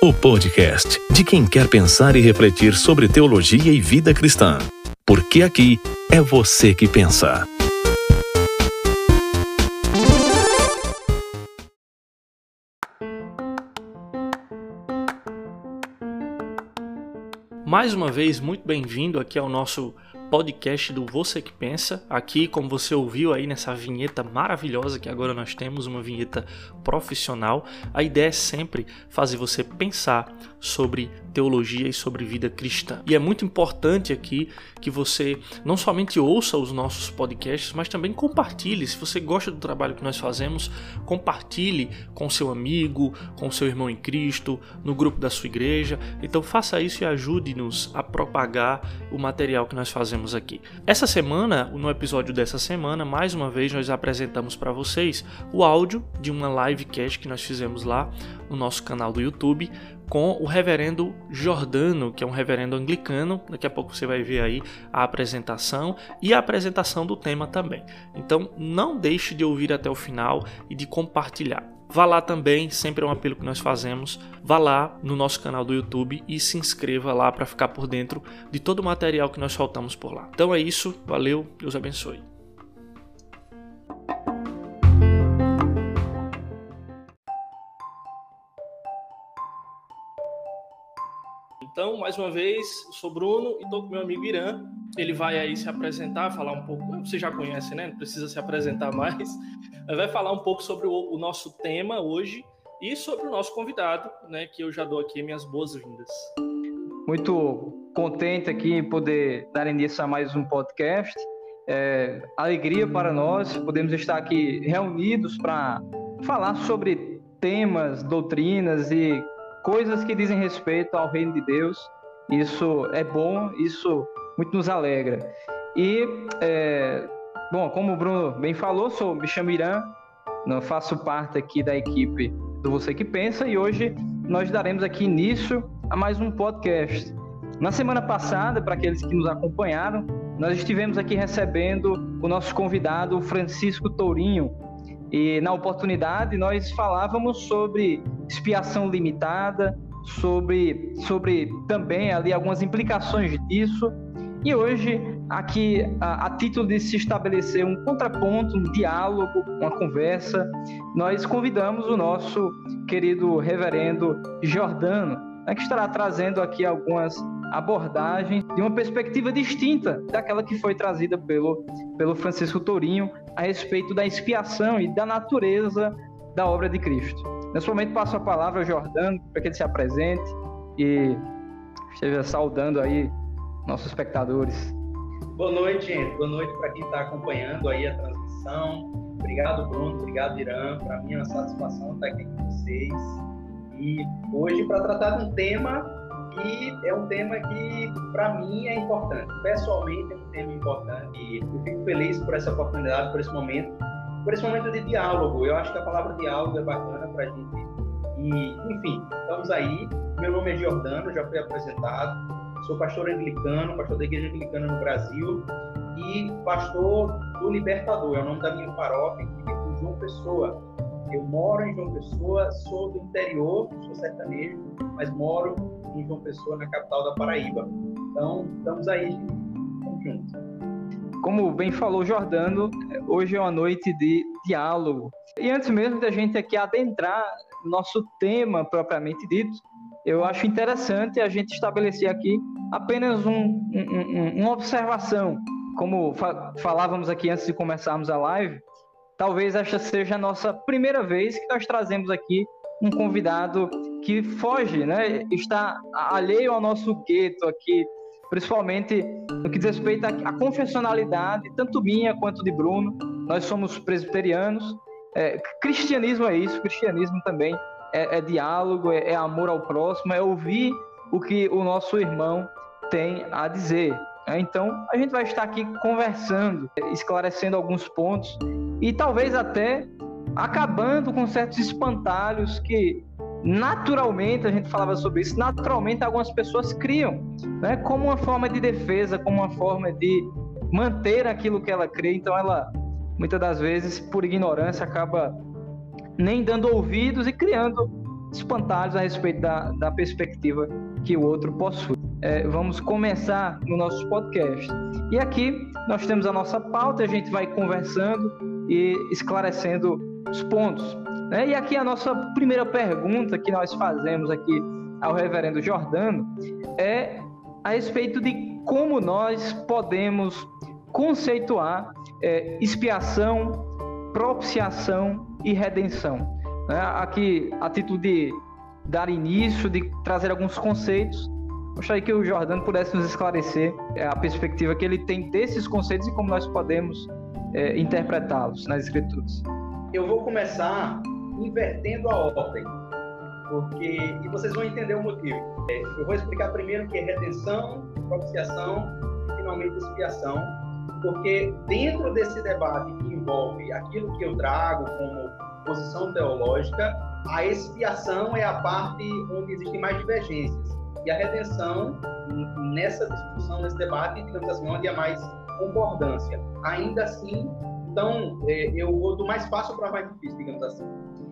o podcast de quem quer pensar e refletir sobre teologia e vida cristã. Porque aqui é você que pensa. Mais uma vez, muito bem-vindo aqui ao nosso podcast do Você que Pensa. Aqui, como você ouviu aí nessa vinheta maravilhosa que agora nós temos, uma vinheta profissional, a ideia é sempre fazer você pensar sobre teologia e sobre vida cristã. E é muito importante aqui que você não somente ouça os nossos podcasts, mas também compartilhe. Se você gosta do trabalho que nós fazemos, compartilhe com seu amigo, com seu irmão em Cristo, no grupo da sua igreja. Então faça isso e ajude-nos a propagar o material que nós fazemos aqui. Essa semana, no episódio dessa semana, mais uma vez nós apresentamos para vocês o áudio de uma livecast que nós fizemos lá no nosso canal do YouTube com o reverendo Jordano, que é um reverendo anglicano. Daqui a pouco você vai ver aí a apresentação e a apresentação do tema também. Então não deixe de ouvir até o final e de compartilhar. Vá lá também, sempre é um apelo que nós fazemos. Vá lá no nosso canal do YouTube e se inscreva lá para ficar por dentro de todo o material que nós soltamos por lá. Então é isso, valeu, Deus abençoe. Então, mais uma vez, sou Bruno e estou com meu amigo Irã. Ele vai aí se apresentar, falar um pouco. Você já conhece, né? Não precisa se apresentar mais. Ele vai falar um pouco sobre o, o nosso tema hoje e sobre o nosso convidado, né? Que eu já dou aqui minhas boas-vindas. Muito contente aqui em poder dar início a mais um podcast. É, alegria para nós, podemos estar aqui reunidos para falar sobre temas, doutrinas e coisas que dizem respeito ao reino de Deus. Isso é bom, isso muito nos alegra. E, é, bom, como o Bruno bem falou, sou, me chamo Irã, não faço parte aqui da equipe do Você Que Pensa e hoje nós daremos aqui início a mais um podcast. Na semana passada, para aqueles que nos acompanharam, nós estivemos aqui recebendo o nosso convidado Francisco Tourinho, e na oportunidade nós falávamos sobre expiação limitada, sobre, sobre também ali algumas implicações disso. E hoje, aqui, a, a, título de se estabelecer um contraponto, um diálogo, uma conversa, nós convidamos o nosso querido reverendo Jordano, né, que estará trazendo aqui algumas abordagens de uma perspectiva distinta daquela que foi trazida pelo, pelo Francisco Tourinho a respeito da expiação e da natureza da obra de Cristo. Nesse momento passo a palavra ao Jordano para que ele se apresente e esteja saudando aí nossos espectadores. Boa noite, gente. Boa noite para quem está acompanhando aí a transmissão. Obrigado, Bruno. Obrigado, Irã. Para mim é uma satisfação estar aqui com vocês. E hoje para tratar de um tema que é um tema que, para mim, é importante. Pessoalmente, é um tema importante e eu fico feliz por essa oportunidade, por esse momento, por esse momento de diálogo. Eu acho que a palavra diálogo é bacana para a gente. E, enfim, estamos aí. Meu nome é Giordano, já fui apresentado. Sou pastor anglicano, pastor da Igreja Anglicana no Brasil e pastor do Libertador, é o nome da minha paróquia, que fica em João Pessoa. Eu moro em João Pessoa, sou do interior, sou sertanejo, mas moro em João Pessoa, na capital da Paraíba. Então, estamos aí, Vamos juntos. Como bem falou Jordano, hoje é uma noite de diálogo. E antes mesmo da gente aqui adentrar nosso tema propriamente dito, eu acho interessante a gente estabelecer aqui apenas um, um, um, uma observação. Como fa falávamos aqui antes de começarmos a live, talvez esta seja a nossa primeira vez que nós trazemos aqui um convidado que foge, né? Está alheio ao nosso gueto aqui, principalmente no que diz respeito à confessionalidade, tanto minha quanto de Bruno. Nós somos presbiterianos. É, cristianismo é isso, cristianismo também é, é diálogo, é, é amor ao próximo, é ouvir o que o nosso irmão tem a dizer. É, então, a gente vai estar aqui conversando, esclarecendo alguns pontos e talvez até acabando com certos espantalhos que naturalmente, a gente falava sobre isso, naturalmente algumas pessoas criam, né, como uma forma de defesa, como uma forma de manter aquilo que ela crê. Então ela muitas das vezes, por ignorância, acaba nem dando ouvidos e criando espantados a respeito da, da perspectiva que o outro possui. É, vamos começar no nosso podcast. E aqui nós temos a nossa pauta, a gente vai conversando e esclarecendo os pontos. Né? E aqui a nossa primeira pergunta que nós fazemos aqui ao reverendo Jordano é a respeito de como nós podemos conceituar é, expiação, propiciação e redenção. Né? Aqui, a título de dar início, de trazer alguns conceitos, gostaria que o Jordano pudesse nos esclarecer é, a perspectiva que ele tem desses conceitos e como nós podemos é, interpretá-los nas Escrituras. Eu vou começar invertendo a ordem, porque e vocês vão entender o motivo. É, eu vou explicar primeiro que é redenção, propiciação e finalmente expiação, porque dentro desse debate que envolve aquilo que eu trago como posição teológica, a expiação é a parte onde existem mais divergências e a redenção nessa discussão, nesse debate, digamos assim, onde há mais concordância. Ainda assim, então, é, eu vou do mais fácil para mais difícil, digamos assim.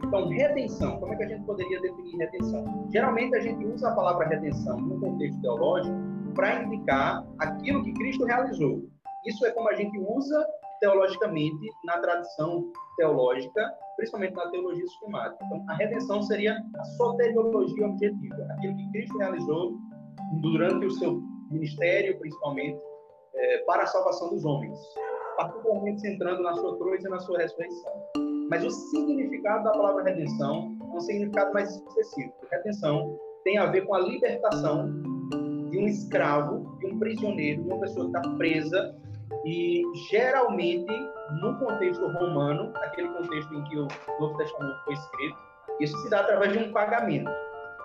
Então, redenção, como é que a gente poderia definir redenção? Geralmente a gente usa a palavra redenção no contexto teológico para indicar aquilo que Cristo realizou. Isso é como a gente usa teologicamente na tradição teológica, principalmente na teologia sistemática. Então, a redenção seria a soteriologia objetiva, aquilo que Cristo realizou durante o seu ministério, principalmente, é, para a salvação dos homens, particularmente centrando na sua cruz e na sua ressurreição. Mas o significado da palavra redenção é um significado mais específico. Redenção tem a ver com a libertação de um escravo, de um prisioneiro, de uma pessoa que está presa e geralmente no contexto romano, aquele contexto em que o Novo Testamento foi escrito, isso se dá através de um pagamento.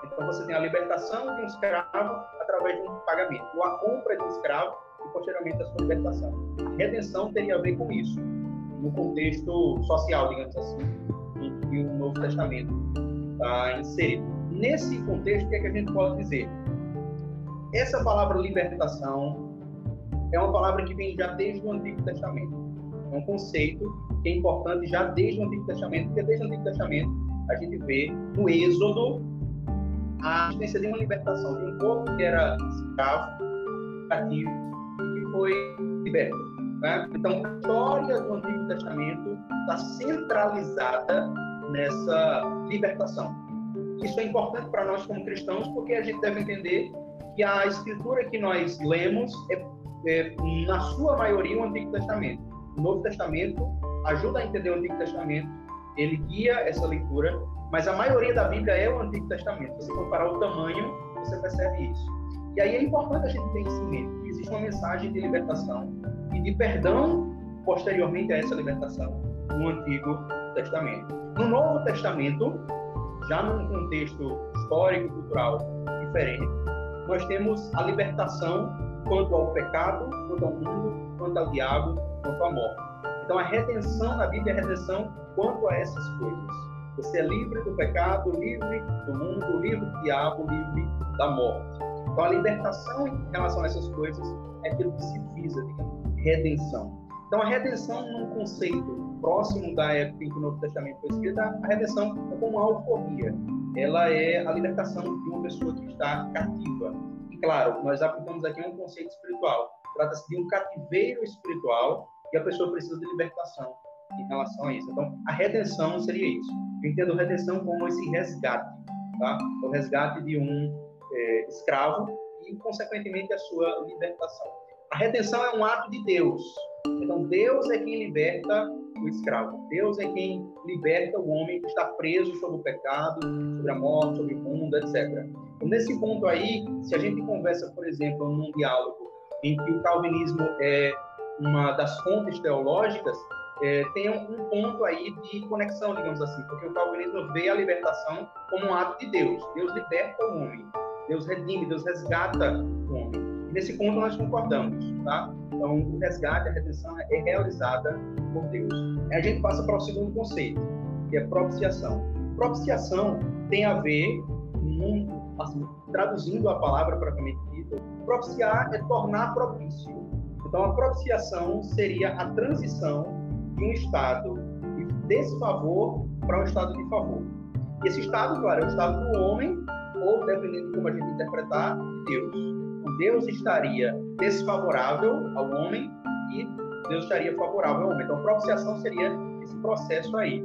Então você tem a libertação de um escravo através de um pagamento, ou a compra de um escravo posteriormente a sua libertação. A redenção teria a ver com isso, no contexto social, digamos assim, em que o Novo Testamento está inserido. Nesse contexto, o que, é que a gente pode dizer? Essa palavra libertação é uma palavra que vem já desde o Antigo Testamento. É um conceito que é importante já desde o Antigo Testamento, porque desde o Antigo Testamento a gente vê no Êxodo a existência de uma libertação de um povo que era escravo, cativo, foi liberto. Né? Então, a história do Antigo Testamento está centralizada nessa libertação. Isso é importante para nós como cristãos, porque a gente deve entender que a escritura que nós lemos é é, na sua maioria, o Antigo Testamento. O Novo Testamento ajuda a entender o Antigo Testamento, ele guia essa leitura, mas a maioria da Bíblia é o Antigo Testamento. Se você comparar o tamanho, você percebe isso. E aí é importante a gente ter isso em mente, existe uma mensagem de libertação e de perdão posteriormente a essa libertação no Antigo Testamento. No Novo Testamento, já num contexto histórico cultural diferente, nós temos a libertação quanto ao pecado, quanto ao mundo, quanto ao diabo, quanto à morte. Então a redenção na Bíblia é a redenção quanto a essas coisas. Você é livre do pecado, livre do mundo, livre do diabo, livre da morte. Então a libertação em relação a essas coisas é aquilo que se visa, digamos, redenção. Então a redenção num conceito próximo da época em que o Novo Testamento foi escrito, a redenção é como uma alforria. Ela é a libertação de uma pessoa que está cativa, claro, nós aplicamos aqui um conceito espiritual. Trata-se de um cativeiro espiritual e a pessoa precisa de libertação em relação a isso. Então, a redenção seria isso. Eu entendo redenção como esse resgate, tá? O resgate de um é, escravo e, consequentemente, a sua libertação. A redenção é um ato de Deus. Então, Deus é quem liberta o escravo. Deus é quem liberta o homem que está preso sobre o pecado, sobre a morte, sobre o mundo, etc. Então, nesse ponto aí, se a gente conversa, por exemplo, num diálogo em que o calvinismo é uma das fontes teológicas, é, tem um ponto aí de conexão, digamos assim, porque o calvinismo vê a libertação como um ato de Deus. Deus liberta o homem, Deus redime, Deus resgata o homem. Nesse ponto nós concordamos, tá? Então, o resgate, a redenção é realizada por Deus. A gente passa para o segundo conceito, que é propiciação. Propiciação tem a ver, assim, traduzindo a palavra propriamente dita, propiciar é tornar propício. Então, a propiciação seria a transição de um estado de desfavor para um estado de favor. E esse estado, claro, é o estado do homem, ou, dependendo de como a gente interpretar, de Deus. Então, Deus estaria desfavorável ao homem e Deus estaria favorável ao homem. Então, propiciação seria esse processo aí.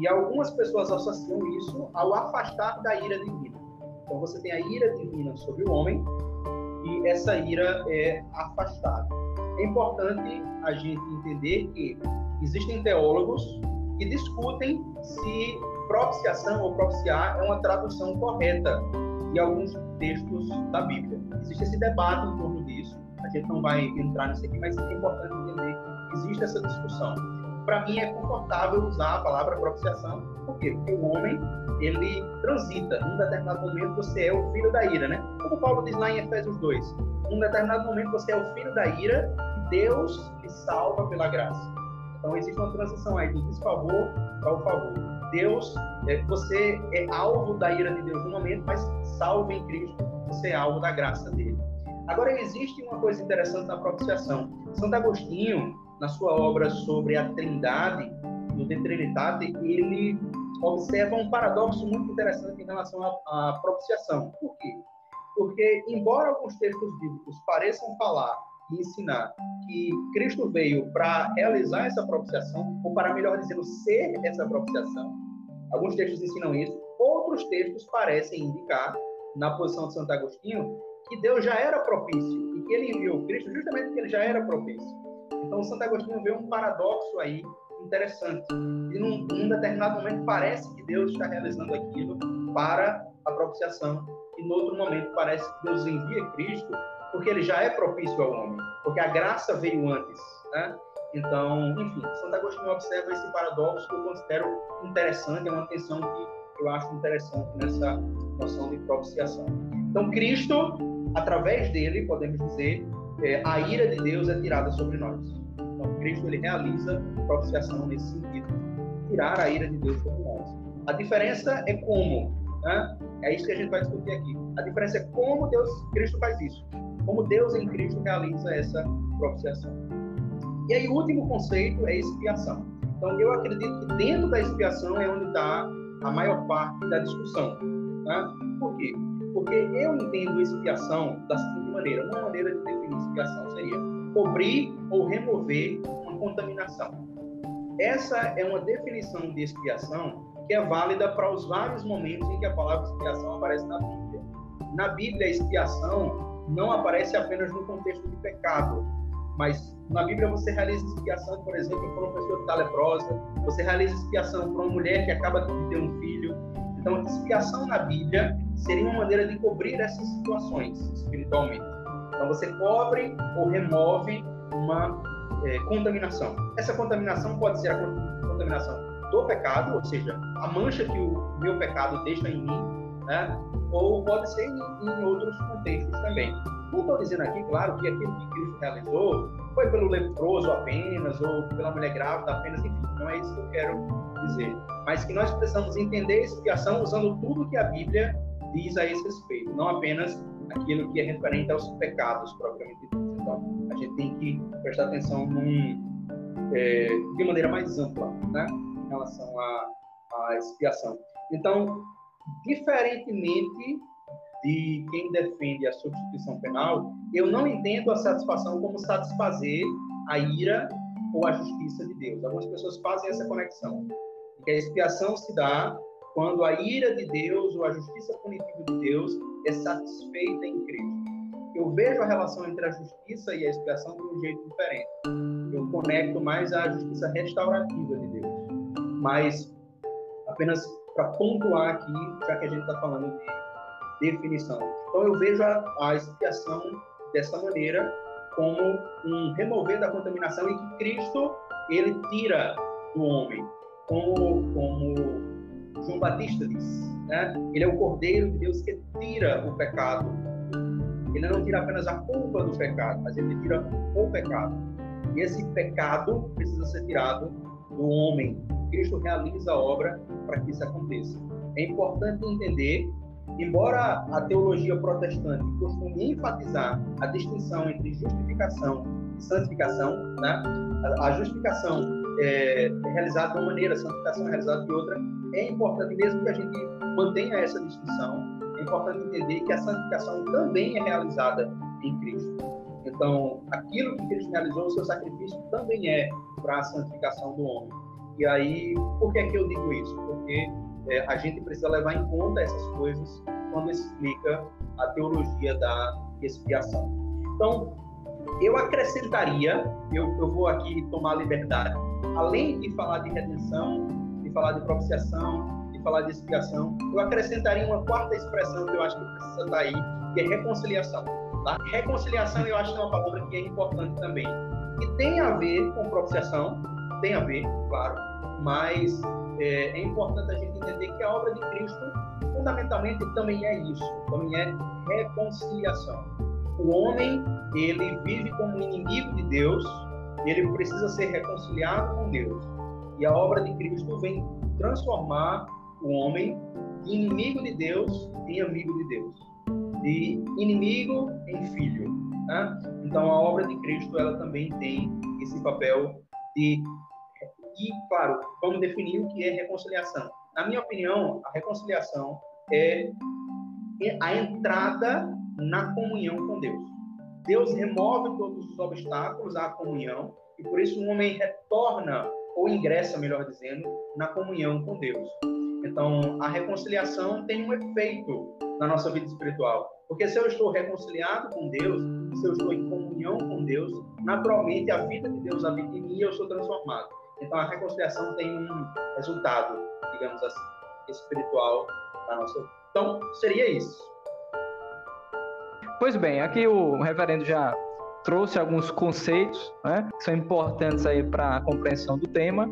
E algumas pessoas associam isso ao afastar da ira divina. Então, você tem a ira divina sobre o homem e essa ira é afastada. É importante a gente entender que existem teólogos que discutem se propiciação ou propiciar é uma tradução correta de alguns textos da Bíblia. Existe esse debate em torno disso. A gente não vai entrar nisso aqui, mas é importante entender que existe essa discussão. Para mim é confortável usar a palavra propiciação, por quê? Porque o homem ele transita. Num determinado momento você é o filho da ira, né? Como Paulo diz lá em Efésios 2. Num determinado momento você é o filho da ira e Deus te salva pela graça. Então existe uma transição aí do desfavor para o favor. Deus, é, você é alvo da ira de Deus no momento, mas salvo em Cristo, você é alvo da graça dele. Agora existe uma coisa interessante na propiciação. Santo Agostinho, na sua obra sobre a Trindade, no De Trinitate, ele observa um paradoxo muito interessante em relação à, à propiciação. Por quê? Porque, embora alguns textos bíblicos pareçam falar e ensinar que Cristo veio para realizar essa propiciação, ou para, melhor dizendo, ser essa propiciação, alguns textos ensinam isso, outros textos parecem indicar, na posição de Santo Agostinho, que Deus já era propício e que ele enviou Cristo justamente porque ele já era propício. Então, Santo Agostinho vê um paradoxo aí interessante. E num, num determinado momento parece que Deus está realizando aquilo para a propiciação, e no outro momento parece que Deus envia Cristo porque ele já é propício ao homem, porque a graça veio antes, né? Então, enfim, Santo Agostinho observa esse paradoxo que eu considero interessante, é uma tensão que eu acho interessante nessa noção de propiciação. Então, Cristo, através dele, podemos dizer, é, a ira de Deus é tirada sobre nós. Então, Cristo ele realiza propiciação nesse sentido, tirar a ira de Deus sobre nós. A diferença é como, né? É isso que a gente vai discutir aqui. A diferença é como Deus, Cristo faz isso, como Deus em Cristo realiza essa propiciação. E aí o último conceito é expiação. Então eu acredito que dentro da expiação é onde está a maior parte da discussão. Né? Por quê? Porque eu entendo expiação da seguinte maneira. Uma maneira de definir expiação seria cobrir ou remover uma contaminação. Essa é uma definição de expiação que é válida para os vários momentos em que a palavra expiação aparece na Bíblia. Na Bíblia, expiação não aparece apenas no contexto de pecado, mas na Bíblia você realiza expiação, por exemplo, para uma pessoa que está leprosa, você realiza expiação para uma mulher que acaba de ter um filho. Então, expiação na Bíblia seria uma maneira de cobrir essas situações espiritualmente. Então, você cobre ou remove uma é, contaminação. Essa contaminação pode ser a contaminação do pecado, ou seja, a mancha que o meu pecado deixa em mim, né? ou pode ser em, em outros contextos também. Não estou dizendo aqui, claro, que aquilo que Cristo realizou foi pelo leproso apenas, ou pela mulher grávida apenas, enfim, não é isso que eu quero dizer. Mas que nós precisamos entender a expiação usando tudo que a Bíblia diz a esse respeito, não apenas aquilo que é referente aos pecados propriamente ditos. Então, a gente tem que prestar atenção num, é, de maneira mais ampla, né, em relação à, à expiação. Então, diferentemente de quem defende a substituição penal, eu não entendo a satisfação como satisfazer a ira ou a justiça de Deus. Algumas pessoas fazem essa conexão, que a expiação se dá quando a ira de Deus ou a justiça punitiva de Deus é satisfeita em Cristo. Eu vejo a relação entre a justiça e a expiação de um jeito diferente. Eu conecto mais à justiça restaurativa de Deus. Mas, apenas para pontuar aqui, já que a gente está falando de definição. Então, eu vejo a, a expiação dessa maneira, como um remover da contaminação em que Cristo ele tira do homem, como, como João Batista diz. Né? Ele é o Cordeiro de Deus que tira o pecado. Ele não tira apenas a culpa do pecado, mas ele tira o pecado. E esse pecado precisa ser tirado do homem. Cristo realiza a obra para que isso aconteça. É importante entender, embora a teologia protestante costume enfatizar a distinção entre justificação e santificação, né? a, justificação é, é realizada de uma maneira, a santificação é realizada de outra, é importante, mesmo que a gente mantenha essa distinção, é importante entender que a santificação também é realizada em Cristo. Então, aquilo que Cristo realizou, o seu sacrifício também é para a santificação do homem. E aí, por que, é que eu digo isso? Porque é, a gente precisa levar em conta essas coisas quando explica a teologia da expiação. Então, eu acrescentaria, eu, eu vou aqui tomar liberdade, além de falar de redenção, de falar de propiciação, de falar de expiação, eu acrescentaria uma quarta expressão que eu acho que precisa estar aí, que é reconciliação. Tá? Reconciliação eu acho que é uma palavra que é importante também. E tem a ver com propiciação, tem a ver, claro, mas é, é importante a gente entender que a obra de Cristo, fundamentalmente, também é isso, também é reconciliação. O homem, ele vive como inimigo de Deus, ele precisa ser reconciliado com Deus. E a obra de Cristo vem transformar o homem inimigo de Deus em amigo de Deus, de inimigo em filho. Né? Então a obra de Cristo ela também tem esse papel de e claro vamos definir o que é reconciliação. Na minha opinião, a reconciliação é a entrada na comunhão com Deus. Deus remove todos os obstáculos à comunhão e por isso o homem retorna ou ingressa, melhor dizendo, na comunhão com Deus. Então, a reconciliação tem um efeito na nossa vida espiritual. Porque se eu estou reconciliado com Deus, se eu estou em comunhão com Deus, naturalmente a vida de Deus habita em mim e eu sou transformado. Então, a reconciliação tem um resultado, digamos assim, espiritual nossa. Então, seria isso. Pois bem, aqui o reverendo já trouxe alguns conceitos né, que são importantes aí para a compreensão do tema.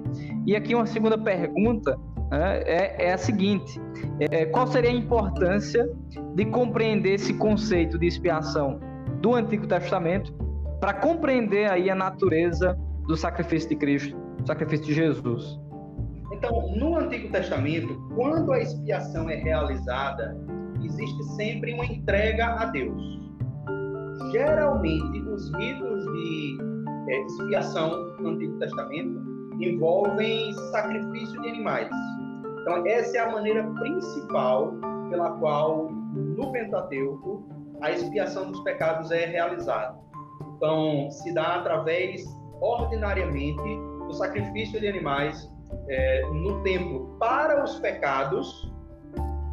E aqui uma segunda pergunta né, é, é, a seguinte: é, qual seria a importância de compreender esse conceito de expiação do Antigo Testamento para compreender aí a natureza do sacrifício de Cristo, do sacrifício de Jesus? Então, no Antigo Testamento, quando a expiação é realizada, existe sempre uma entrega a Deus. Geralmente, os ritos de é, expiação no Antigo Testamento envolvem sacrifício de animais. Então, essa é a maneira principal pela qual, no Pentateuco, a expiação dos pecados é realizada. Então, se dá através, ordinariamente, do sacrifício de animais é, no templo para os pecados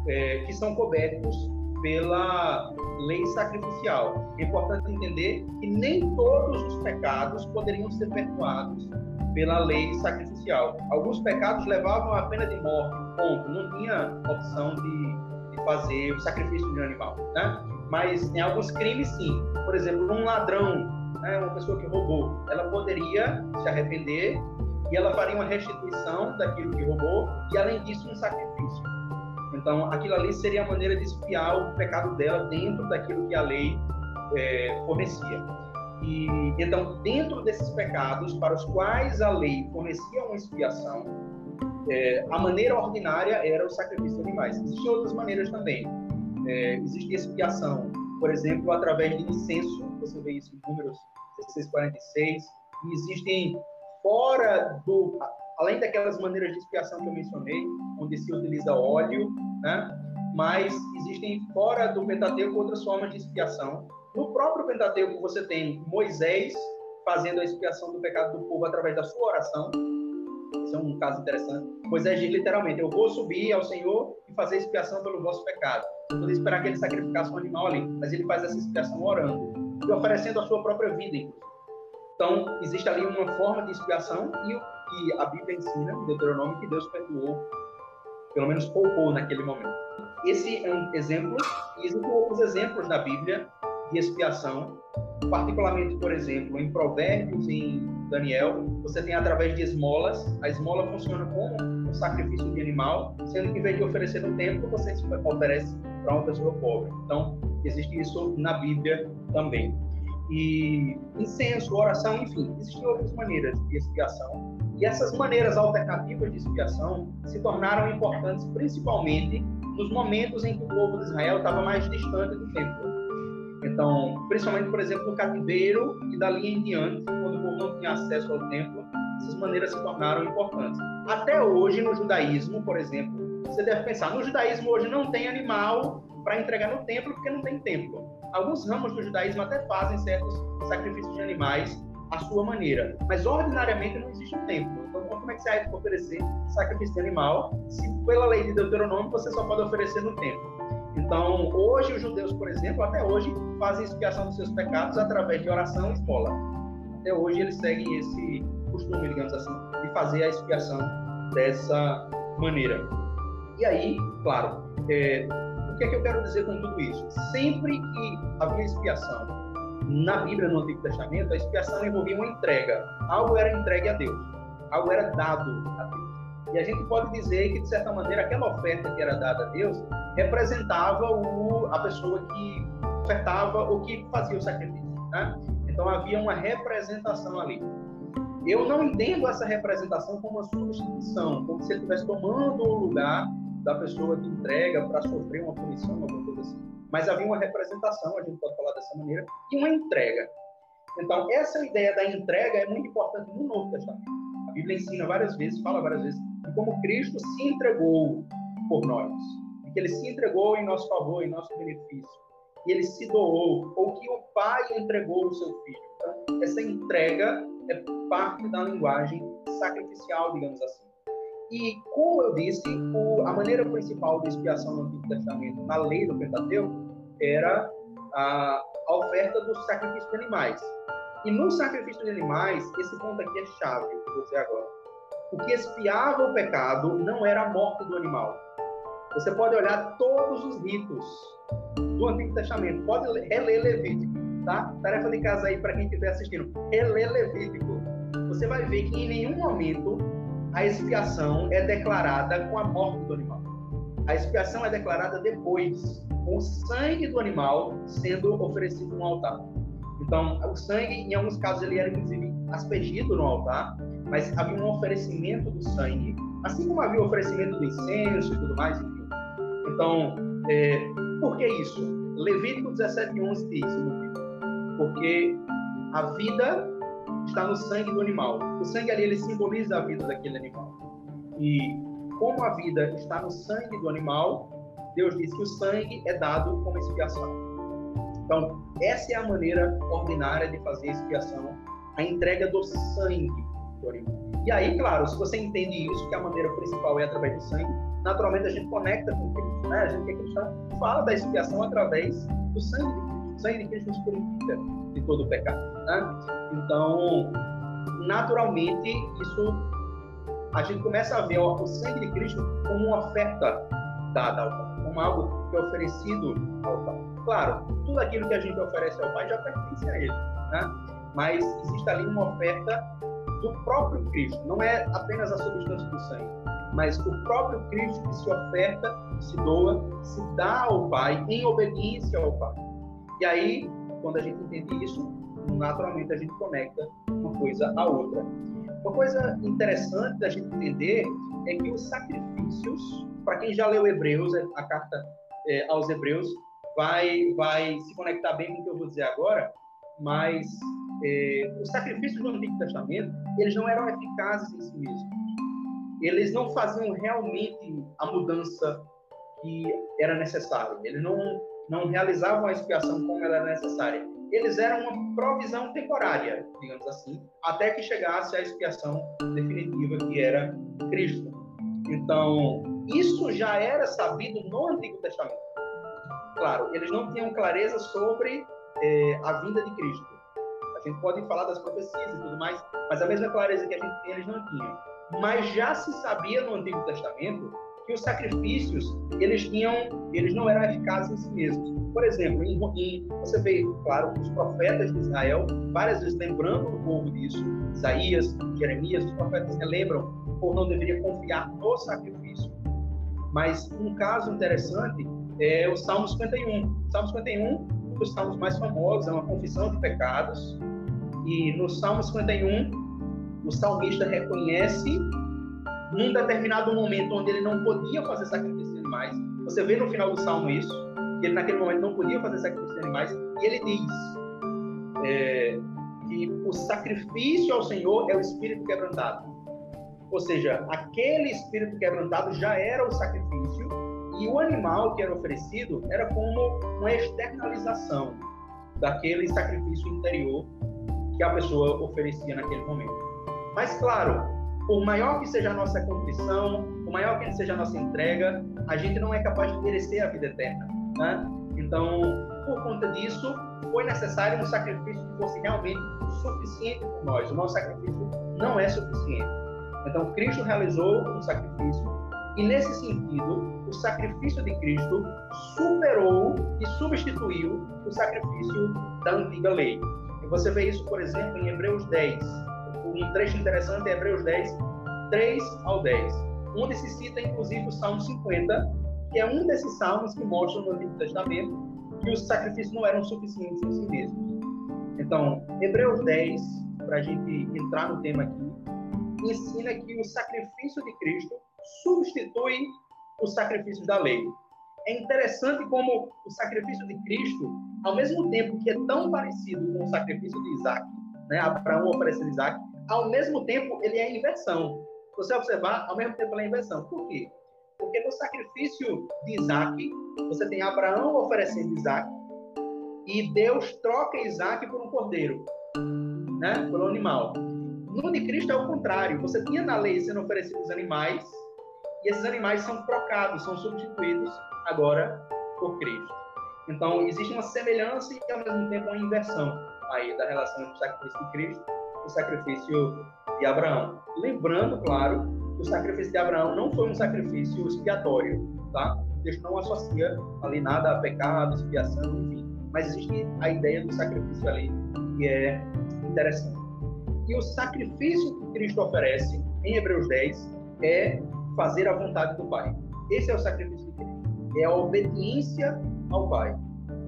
é, que são cobertos pela lei sacrificial. É importante entender que nem todos os pecados poderiam ser perdoados pela lei sacrificial. Alguns pecados levavam a pena de morte, ponto. Não tinha opção de, de fazer o sacrifício de um animal, né? Mas em alguns crimes, sim. Por exemplo, um ladrão, né, uma pessoa que roubou, ela poderia se arrepender e ela faria uma restituição daquilo que roubou e, além disso, um sacrifício. Então, aquilo ali seria a maneira de espiar o pecado dela dentro daquilo que a lei é, fornecia. E então, dentro desses pecados para os quais a lei fornecia uma expiação, é, a maneira ordinária era o sacrifício de animais. Existem outras maneiras também. É, existe expiação, por exemplo, através de incenso. Você vê isso em Números 1646. E existem fora do além daquelas maneiras de expiação que eu mencionei, onde se utiliza óleo, né? mas existem fora do Pentateuco outras formas de expiação. No próprio Pentateuco você tem Moisés fazendo a expiação do pecado do povo através da sua oração. Esse é um caso interessante. Moisés diz literalmente: Eu vou subir ao Senhor e fazer expiação pelo vosso pecado. Não esperar que ele sacrificasse um animal ali, mas ele faz essa expiação orando e oferecendo a sua própria vida, inclusive. Então, existe ali uma forma de expiação e que a Bíblia ensina, em Deuteronômio, que Deus perdoou, pelo menos poupou naquele momento. Esse é um exemplo, e existem outros exemplos na Bíblia de expiação, particularmente, por exemplo, em Provérbios, em Daniel, você tem através de esmolas, a esmola funciona como um sacrifício de animal, sendo que em vez de oferecer no templo, você oferece para uma pessoa pobre. Então, existe isso na Bíblia também. E incenso, oração, enfim, existem outras maneiras de expiação e essas maneiras alternativas de expiação se tornaram importantes principalmente nos momentos em que o povo de Israel estava mais distante do templo. Então, principalmente, por exemplo, no cativeiro e dali em diante, quando o povo não tinha acesso ao templo, essas maneiras se tornaram importantes. Até hoje, no judaísmo, por exemplo, você deve pensar, no judaísmo hoje não tem animal para entregar no templo porque não tem templo. Alguns ramos do judaísmo até fazem certos sacrifícios de animais à sua maneira, mas ordinariamente não existe um templo. Então, como é que você vai oferecer sacrifício de animal se pela lei de Deuteronômio você só pode oferecer no templo? Então, hoje os judeus, por exemplo, até hoje fazem expiação dos seus pecados através de oração e esmola. Até hoje eles seguem esse costume, digamos assim, de fazer a expiação dessa maneira. E aí, claro, é, que é que eu quero dizer com tudo isso? Sempre que havia expiação na Bíblia, no Antigo Testamento, a expiação envolvia uma entrega. Algo era entregue a Deus, algo era dado a Deus. E a gente pode dizer que, de certa maneira, aquela oferta que era dada a Deus representava o, a pessoa que ofertava ou que fazia o sacrifício. Né? Então havia uma representação ali. Eu não entendo essa representação como uma substituição, como se ele estivesse tomando o lugar da pessoa que entrega para sofrer uma punição, alguma coisa assim. Mas havia uma representação, a gente pode falar dessa maneira, e uma entrega. Então, essa ideia da entrega é muito importante no Novo Testamento. A Bíblia ensina várias vezes, fala várias vezes, de como Cristo se entregou por nós, de que ele se entregou em nosso favor, em nosso benefício, e ele se doou, ou que o Pai entregou o seu Filho. Então, essa entrega é parte da linguagem sacrificial, digamos assim. E, como eu disse, o, a maneira principal de expiação no Antigo Testamento, na lei do Pentateuco, era a, a oferta do sacrifício de animais. E no sacrifício de animais, esse ponto aqui é chave, vou dizer agora. O que expiava o pecado não era a morte do animal. Você pode olhar todos os ritos do Antigo Testamento, pode reler Levítico, tá? Tarefa de casa aí para quem estiver assistindo. Reler Levítico. Você vai ver que em nenhum momento a expiação é declarada com a morte do animal. A expiação é declarada depois, com o sangue do animal sendo oferecido no altar. Então, o sangue, em alguns casos, ele era inclusive aspergido no altar, mas havia um oferecimento do sangue, assim como havia o oferecimento do incenso e tudo mais, enfim. Então, é, por que isso? Levítico 17:11 diz, porque a vida está no sangue do animal. O sangue ali ele simboliza a vida daquele animal. E como a vida está no sangue do animal, Deus diz que o sangue é dado como expiação. Então, essa é a maneira ordinária de fazer expiação, a entrega do sangue do animal. E aí, claro, se você entende isso, que a maneira principal é através do sangue, naturalmente a gente conecta com Cristo, né? A gente é cristão fala da expiação através do sangue. O sangue de Cristo nos purifica de todo o pecado, né? Então, naturalmente, isso a gente começa a ver ó, o sangue de Cristo como uma oferta dada ao Pai, como algo que é oferecido ao Pai. Claro, tudo aquilo que a gente oferece ao Pai já pertence a Ele, né? Mas existe ali uma oferta do próprio Cristo, não é apenas a substância do sangue, mas o próprio Cristo que se oferta, se doa, se dá ao Pai em obediência ao Pai. E aí, quando a gente entende isso, naturalmente a gente conecta uma coisa à outra. Uma coisa interessante da gente entender é que os sacrifícios, para quem já leu Hebreus, a carta é, aos Hebreus, vai, vai se conectar bem com o que eu vou dizer agora, mas é, os sacrifícios do Antigo Testamento, eles não eram eficazes em si mesmos. Eles não faziam realmente a mudança que era necessária. Eles não, não realizavam a expiação como ela era necessária eles eram uma provisão temporária, digamos assim, até que chegasse a expiação definitiva que era Cristo. Então, isso já era sabido no Antigo Testamento. Claro, eles não tinham clareza sobre eh, a vinda de Cristo. A gente pode falar das profecias e tudo mais, mas a mesma clareza que a gente tem, eles não tinham. Mas já se sabia no Antigo Testamento que os sacrifícios eles tinham, eles não eram eficazes em si mesmos. Por exemplo, em, em, você vê, claro, os profetas de Israel várias vezes lembrando o povo disso, Isaías, Jeremias, os profetas relembram que o povo não deveria confiar no sacrifício. Mas um caso interessante é o Salmo 51. O Salmo 51, um dos salmos mais famosos, é uma confissão de pecados. E no Salmo 51, o salmista reconhece num determinado momento onde ele não podia fazer sacrifício de animais. Você vê no final do salmo isso, que ele naquele momento não podia fazer sacrifício de animais, e ele diz é, que o sacrifício ao Senhor é o espírito quebrantado. Ou seja, aquele espírito quebrantado já era o sacrifício e o animal que era oferecido era como uma externalização daquele sacrifício interior que a pessoa oferecia naquele momento. Mas, claro, por maior que seja a nossa contrição, por maior que seja a nossa entrega, a gente não é capaz de merecer a vida eterna. Né? Então, por conta disso, foi necessário um sacrifício que fosse realmente suficiente por nós. O nosso sacrifício não é suficiente. Então, Cristo realizou um sacrifício e, nesse sentido, o sacrifício de Cristo superou e substituiu o sacrifício da antiga lei. E você vê isso, por exemplo, em Hebreus 10. Um trecho interessante é Hebreus 10, 3 ao 10, onde se cita, inclusive, o Salmo 50, que é um desses salmos que mostram no Antigo Testamento que os sacrifícios não eram suficientes em si mesmos. Então, Hebreus 10, para a gente entrar no tema aqui, ensina que o sacrifício de Cristo substitui os sacrifícios da lei. É interessante como o sacrifício de Cristo, ao mesmo tempo que é tão parecido com o sacrifício de Isaac, né, Abraão oferecendo Isaac, ao mesmo tempo ele é inversão. Você observar, ao mesmo tempo ele é inversão. Por quê? Porque no sacrifício de Isaac, você tem Abraão oferecendo Isaac, e Deus troca Isaac por um cordeiro, né? pelo animal. No de Cristo é o contrário. Você tinha na lei sendo oferecidos animais, e esses animais são trocados, são substituídos agora por Cristo. Então, existe uma semelhança e, ao mesmo tempo, uma inversão aí da relação entre o sacrifício de Cristo e o sacrifício de Abraão. Lembrando, claro, que o sacrifício de Abraão não foi um sacrifício expiatório, tá? Deus não associa ali nada a pecado, expiação, enfim. Mas existe a ideia do sacrifício ali, que é interessante. E o sacrifício que Cristo oferece, em Hebreus 10, é fazer a vontade do Pai. Esse é o sacrifício de Cristo. É a obediência ao Pai.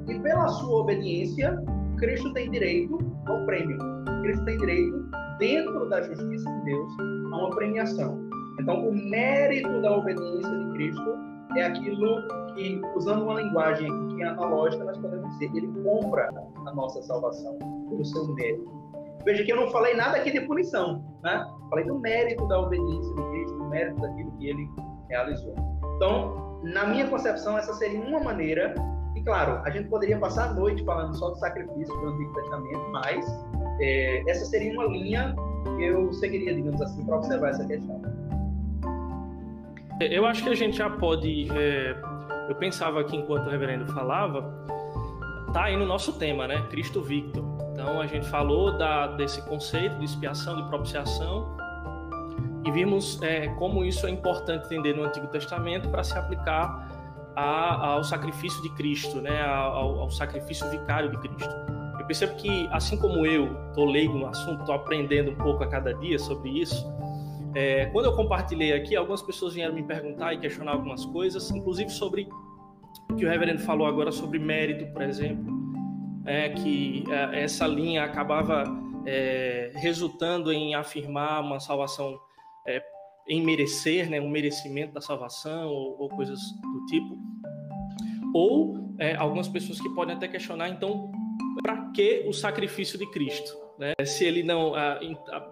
E pela sua obediência, Cristo tem direito ao prêmio. Cristo tem direito, dentro da justiça de Deus, a uma premiação. Então, o mérito da obediência de Cristo é aquilo que, usando uma linguagem que é analógica, nós podemos dizer, ele compra a nossa salvação pelo seu mérito. Veja que eu não falei nada aqui de punição, né? Falei do mérito da obediência de Cristo, do mérito daquilo que ele realizou. Então, na minha concepção, essa seria uma maneira, e claro, a gente poderia passar a noite falando só do sacrifício do Antigo Testamento, mas é, essa seria uma linha que eu seguiria, digamos assim, para observar essa questão. Eu acho que a gente já pode. É, eu pensava aqui enquanto o reverendo falava, tá aí no nosso tema, né? Cristo Victor. Então a gente falou da, desse conceito de expiação, de propiciação, e vimos é, como isso é importante entender no Antigo Testamento para se aplicar a, ao sacrifício de Cristo, né? Ao, ao, sacrifício vicário de Cristo. Eu percebo que, assim como eu estou leigo no assunto, estou aprendendo um pouco a cada dia sobre isso, é, quando eu compartilhei aqui, algumas pessoas vieram me perguntar e questionar algumas coisas, inclusive sobre o que o reverendo falou agora sobre mérito, por exemplo, é, que é, essa linha acabava é, resultando em afirmar uma salvação é, em merecer, né, um merecimento da salvação ou, ou coisas do tipo. Ou é, algumas pessoas que podem até questionar, então, para que o sacrifício de Cristo? Né? Se ele não,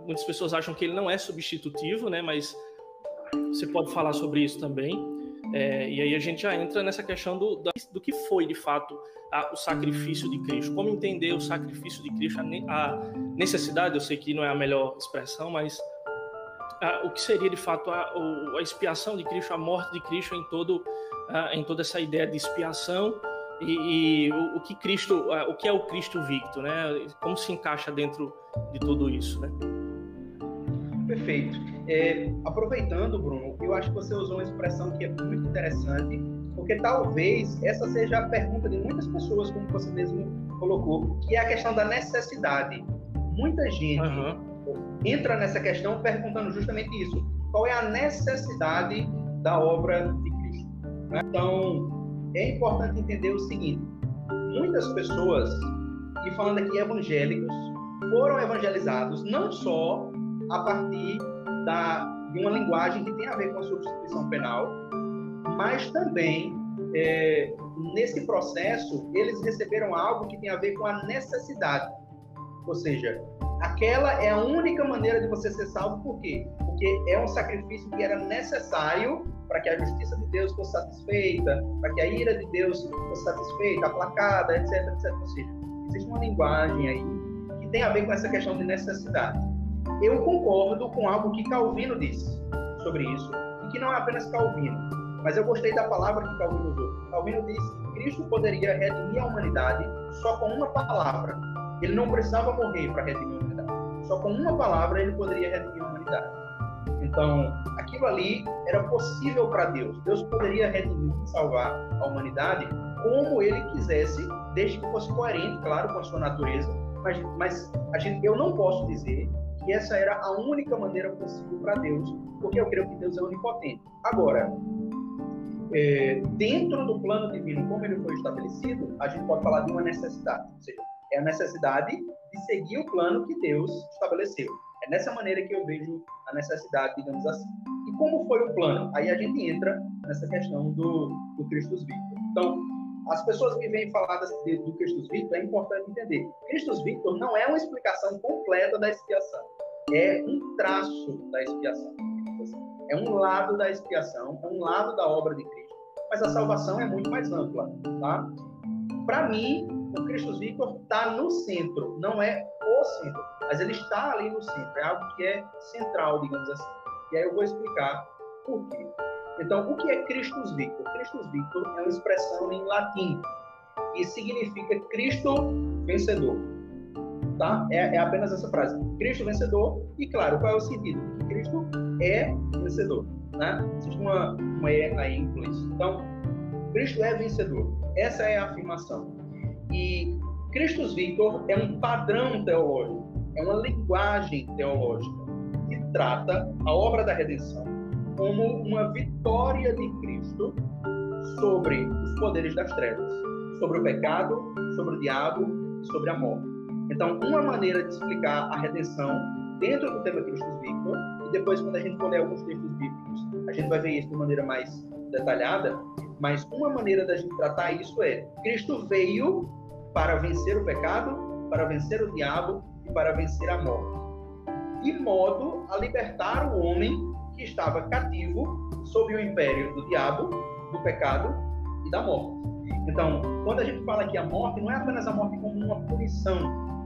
muitas pessoas acham que ele não é substitutivo, né? Mas você pode falar sobre isso também. É, e aí a gente já entra nessa questão do, do que foi de fato a, o sacrifício de Cristo, como entender o sacrifício de Cristo, a, a necessidade, eu sei que não é a melhor expressão, mas a, o que seria de fato a, a, expiação de Cristo, a morte de Cristo em, todo, em toda essa ideia de expiação e, e o, o, que Cristo, o que é o Cristo Victo, né? Como se encaixa dentro de tudo isso, né? Perfeito. É, aproveitando, Bruno, eu acho que você usou uma expressão que é muito interessante, porque talvez essa seja a pergunta de muitas pessoas, como você mesmo colocou, que é a questão da necessidade. Muita gente uhum. Entra nessa questão perguntando justamente isso: qual é a necessidade da obra de Cristo? Então, é importante entender o seguinte: muitas pessoas, e falando aqui evangélicos, foram evangelizados não só a partir da, de uma linguagem que tem a ver com a substituição penal, mas também é, nesse processo eles receberam algo que tem a ver com a necessidade. Ou seja, aquela é a única maneira de você ser salvo, por quê? Porque é um sacrifício que era necessário para que a justiça de Deus fosse satisfeita, para que a ira de Deus fosse satisfeita, aplacada, etc, etc. Ou seja, existe uma linguagem aí que tem a ver com essa questão de necessidade. Eu concordo com algo que Calvino disse sobre isso, e que não é apenas Calvino, mas eu gostei da palavra que Calvino usou. Calvino disse que Cristo poderia redimir a humanidade só com uma palavra. Ele não precisava morrer para redimir a humanidade. Só com uma palavra ele poderia redimir a humanidade. Então, aquilo ali era possível para Deus. Deus poderia redimir e salvar a humanidade como ele quisesse, desde que fosse coerente, claro, com a sua natureza. Mas, mas gente, eu não posso dizer que essa era a única maneira possível para Deus, porque eu creio que Deus é onipotente. Agora, é, dentro do plano divino, como ele foi estabelecido, a gente pode falar de uma necessidade, ou seja, é a necessidade de seguir o plano que Deus estabeleceu. É nessa maneira que eu vejo a necessidade, digamos assim. E como foi o plano? Aí a gente entra nessa questão do, do Christus Victor. Então, as pessoas que vêm falar de, do Christus Victor, é importante entender. Christus Victor não é uma explicação completa da expiação. É um traço da expiação. É um lado da expiação, é um lado da obra de Cristo. Mas a salvação é muito mais ampla, tá? Para mim, o Christus Victor está no centro, não é o centro, mas ele está ali no centro, é algo que é central, digamos assim. E aí eu vou explicar por quê. Então, o que é Christus Victor? Christus Victor é uma expressão em latim e significa Cristo vencedor. Tá? É, é, apenas essa frase. Cristo vencedor, e claro, qual é o sentido? Que Cristo é vencedor. Né? Existe uma, uma E aí em isso. Então, Cristo é vencedor. Essa é a afirmação. E Christus Victor é um padrão teológico, é uma linguagem teológica que trata a obra da redenção como uma vitória de Cristo sobre os poderes das trevas, sobre o pecado, sobre o diabo e sobre a morte. Então, uma maneira de explicar a redenção dentro do tema Christus Victor, e depois, quando a gente for ler alguns textos bíblicos, a gente vai ver isso de maneira mais detalhada, mas uma maneira da gente tratar isso é: Cristo veio para vencer o pecado, para vencer o diabo e para vencer a morte. De modo a libertar o homem que estava cativo sob o império do diabo, do pecado e da morte. Então, quando a gente fala que a morte não é apenas a morte como uma punição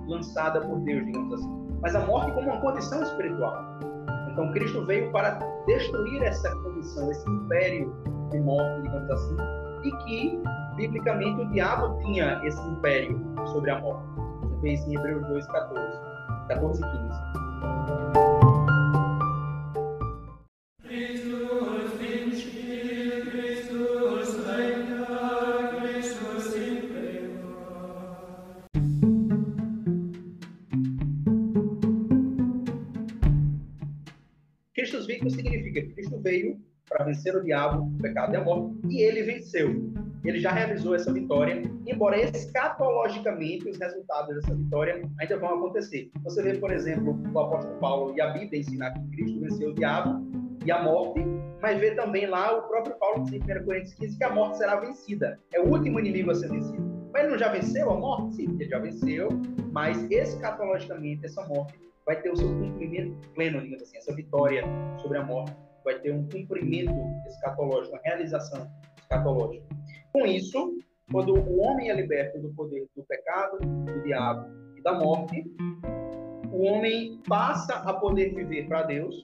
lançada por Deus, digamos assim, mas a morte como uma condição espiritual. Então, Cristo veio para destruir essa condição, esse império de morte, digamos assim, e que biblicamente o diabo tinha esse império sobre a morte. Você vê isso em Hebreus 2, 14, 14 e 15. O diabo, o pecado e a morte, e ele venceu ele já realizou essa vitória, embora escatologicamente os resultados dessa vitória ainda vão acontecer. Você vê, por exemplo, o apóstolo Paulo e a Bíblia ensinar que Cristo venceu o diabo e a morte, mas vê também lá o próprio Paulo diz em 1 Coríntios 15 que a morte será vencida. É o último inimigo a ser vencido. Mas ele não já venceu a morte? Sim, ele já venceu, mas escatologicamente essa morte vai ter o seu cumprimento pleno, digamos assim, essa vitória sobre a morte vai ter um cumprimento escatológico, uma realização escatológica. Com isso, quando o homem é liberto do poder do pecado, do diabo e da morte, o homem passa a poder viver para Deus,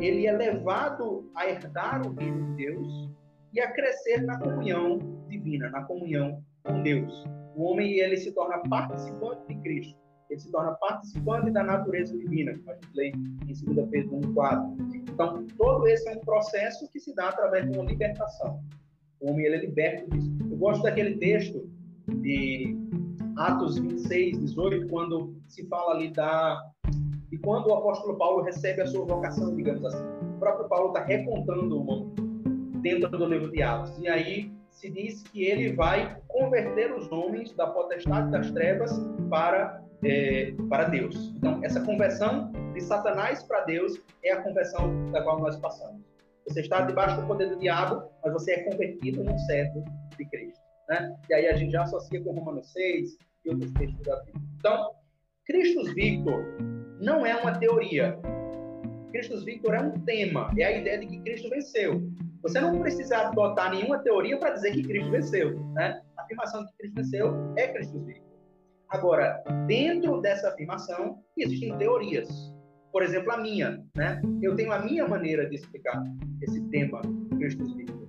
ele é levado a herdar o reino de Deus e a crescer na comunhão divina, na comunhão com Deus. O homem ele se torna participante de Cristo, ele se torna participante da natureza divina, como a gente lê em 2 Pedro 1,4. Então, todo esse é um processo que se dá através de uma libertação. O homem ele é liberto disso. Eu gosto daquele texto de Atos 26, 18, quando se fala ali da de quando o apóstolo Paulo recebe a sua vocação, digamos assim. O próprio Paulo está recontando uma dentro do livro de Atos. E aí se diz que ele vai converter os homens da potestade das trevas para é, para Deus. Então, essa conversão de Satanás para Deus é a conversão da qual nós passamos. Você está debaixo do poder do diabo, mas você é convertido num servo de Cristo. Né? E aí a gente já associa com Romanos 6 e outros textos da Bíblia. Então, Christus Victor não é uma teoria. Christus Victor é um tema, é a ideia de que Cristo venceu. Você não precisa adotar nenhuma teoria para dizer que Cristo venceu. Né? A afirmação de que Cristo venceu é Christus Victor. Agora, dentro dessa afirmação, existem teorias. Por exemplo, a minha. Né? Eu tenho a minha maneira de explicar esse tema, Christus Victor.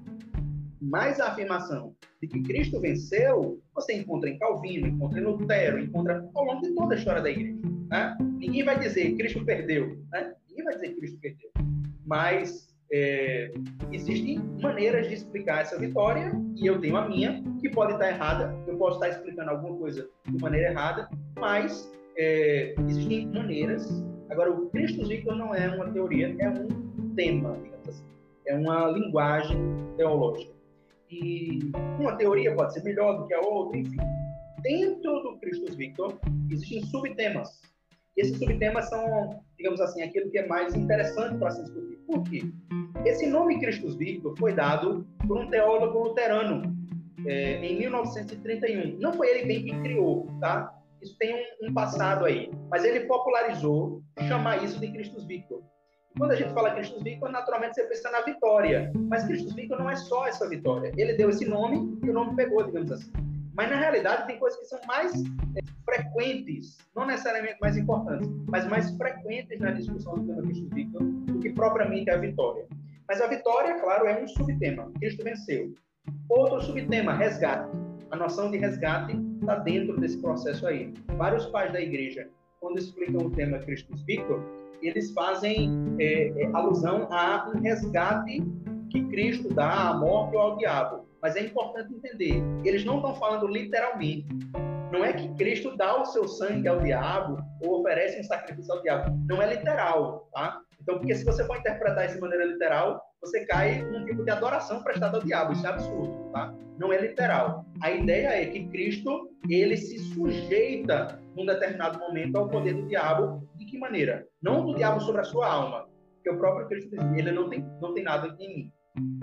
Mas a afirmação de que Cristo venceu, você encontra em Calvino, encontra em Lutero, encontra ao longo de toda a história da igreja. Né? Ninguém vai dizer que Cristo perdeu. Né? Ninguém vai dizer que Cristo perdeu. Mas é, existem maneiras de explicar essa vitória e eu tenho a minha, que pode estar errada. Eu posso estar explicando alguma coisa de maneira errada, mas é, existem maneiras. Agora, o Cristo Victor não é uma teoria, é um tema, assim. É uma linguagem teológica. E uma teoria pode ser melhor do que a outra, enfim. Dentro do Christus Victor, existem subtemas. E esses subtemas são, digamos assim, aquilo que é mais interessante para se discutir. Por quê? Esse nome Christus Victor foi dado por um teólogo luterano é, em 1931. Não foi ele bem que criou, tá? Isso tem um, um passado aí. Mas ele popularizou chamar isso de Christus Victor. Quando a gente fala Christus Victor, naturalmente você pensa na vitória. Mas Christus Victor não é só essa vitória. Ele deu esse nome e o nome pegou, digamos assim. Mas na realidade tem coisas que são mais é, frequentes, não necessariamente mais importantes, mas mais frequentes na discussão do tema Christus Victor do que propriamente a vitória. Mas a vitória, claro, é um subtema. Cristo venceu. Outro subtema, resgate. A noção de resgate está dentro desse processo aí. Vários pais da igreja, quando explicam o tema Christus Victor, eles fazem é, é, alusão a um resgate que Cristo dá à morte ou ao diabo. Mas é importante entender, eles não estão falando literalmente. Não é que Cristo dá o seu sangue ao diabo ou oferece um sacrifício ao diabo. Não é literal, tá? Então, porque se você for interpretar isso de maneira literal, você cai num tipo de adoração prestada ao diabo. Isso é absurdo, tá? Não é literal. A ideia é que Cristo, ele se sujeita num determinado momento ao poder do diabo. De que maneira? Não do diabo sobre a sua alma, porque o próprio Cristo diz, ele não tem, não tem nada em mim.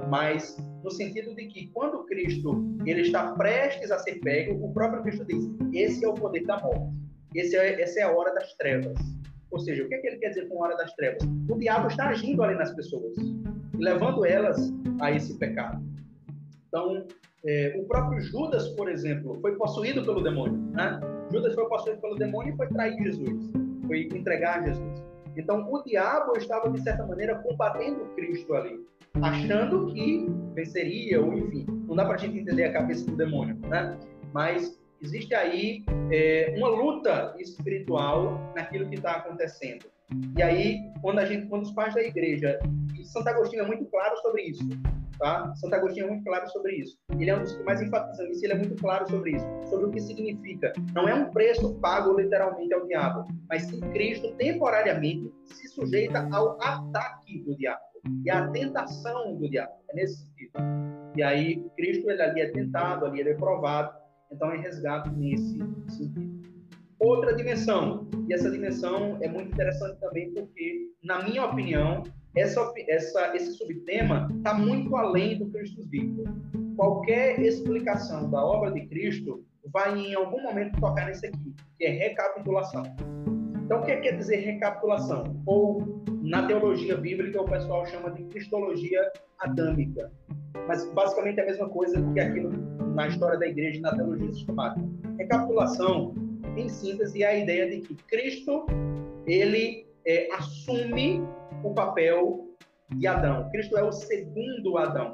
Mas no sentido de que quando Cristo ele está prestes a ser pego, o próprio Cristo diz: esse é o poder da morte. Esse é, essa é a hora das trevas. Ou seja, o que, é que ele quer dizer com a hora das trevas? O diabo está agindo ali nas pessoas, levando elas a esse pecado. Então, é, o próprio Judas, por exemplo, foi possuído pelo demônio. Né? Judas foi possuído pelo demônio e foi trair Jesus, foi entregar Jesus. Então, o diabo estava, de certa maneira, combatendo Cristo ali, achando que venceria, ou enfim. Não dá para a gente entender a cabeça do demônio, né? Mas existe aí é, uma luta espiritual naquilo que está acontecendo. E aí, quando a gente, quando os pais da igreja, e Santo Agostinho é muito claro sobre isso, tá? Santo Agostinho é muito claro sobre isso. Ele é um dos que mais enfatiza isso, ele é muito claro sobre isso, sobre o que significa. Não é um preço pago literalmente ao diabo, mas sim Cristo temporariamente se sujeita ao ataque do diabo e à tentação do diabo. É nesse sentido. E aí, Cristo ele ali é tentado, ali ele é provado, então é resgate nesse sentido. Outra dimensão, e essa dimensão é muito interessante também porque, na minha opinião, essa, essa, esse subtema está muito além do Cristo Victor. Qualquer explicação da obra de Cristo vai em algum momento tocar nesse aqui, que é recapitulação. Então, o que quer dizer recapitulação? Ou, na teologia bíblica, o pessoal chama de cristologia adâmica. Mas, basicamente, é a mesma coisa que aquilo na história da igreja na teologia sistemática. Recapitulação, em síntese, é a ideia de que Cristo, ele é, assume o papel de Adão. Cristo é o segundo Adão.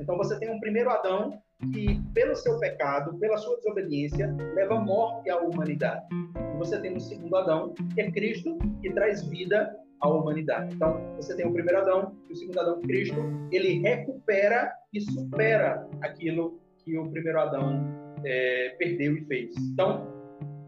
Então, você tem um primeiro Adão que, pelo seu pecado, pela sua desobediência, leva morte à humanidade. E você tem um segundo Adão, que é Cristo, que traz vida à humanidade. Então, você tem o primeiro Adão e o segundo Adão, Cristo, ele recupera e supera aquilo que o primeiro Adão é, perdeu e fez. Então,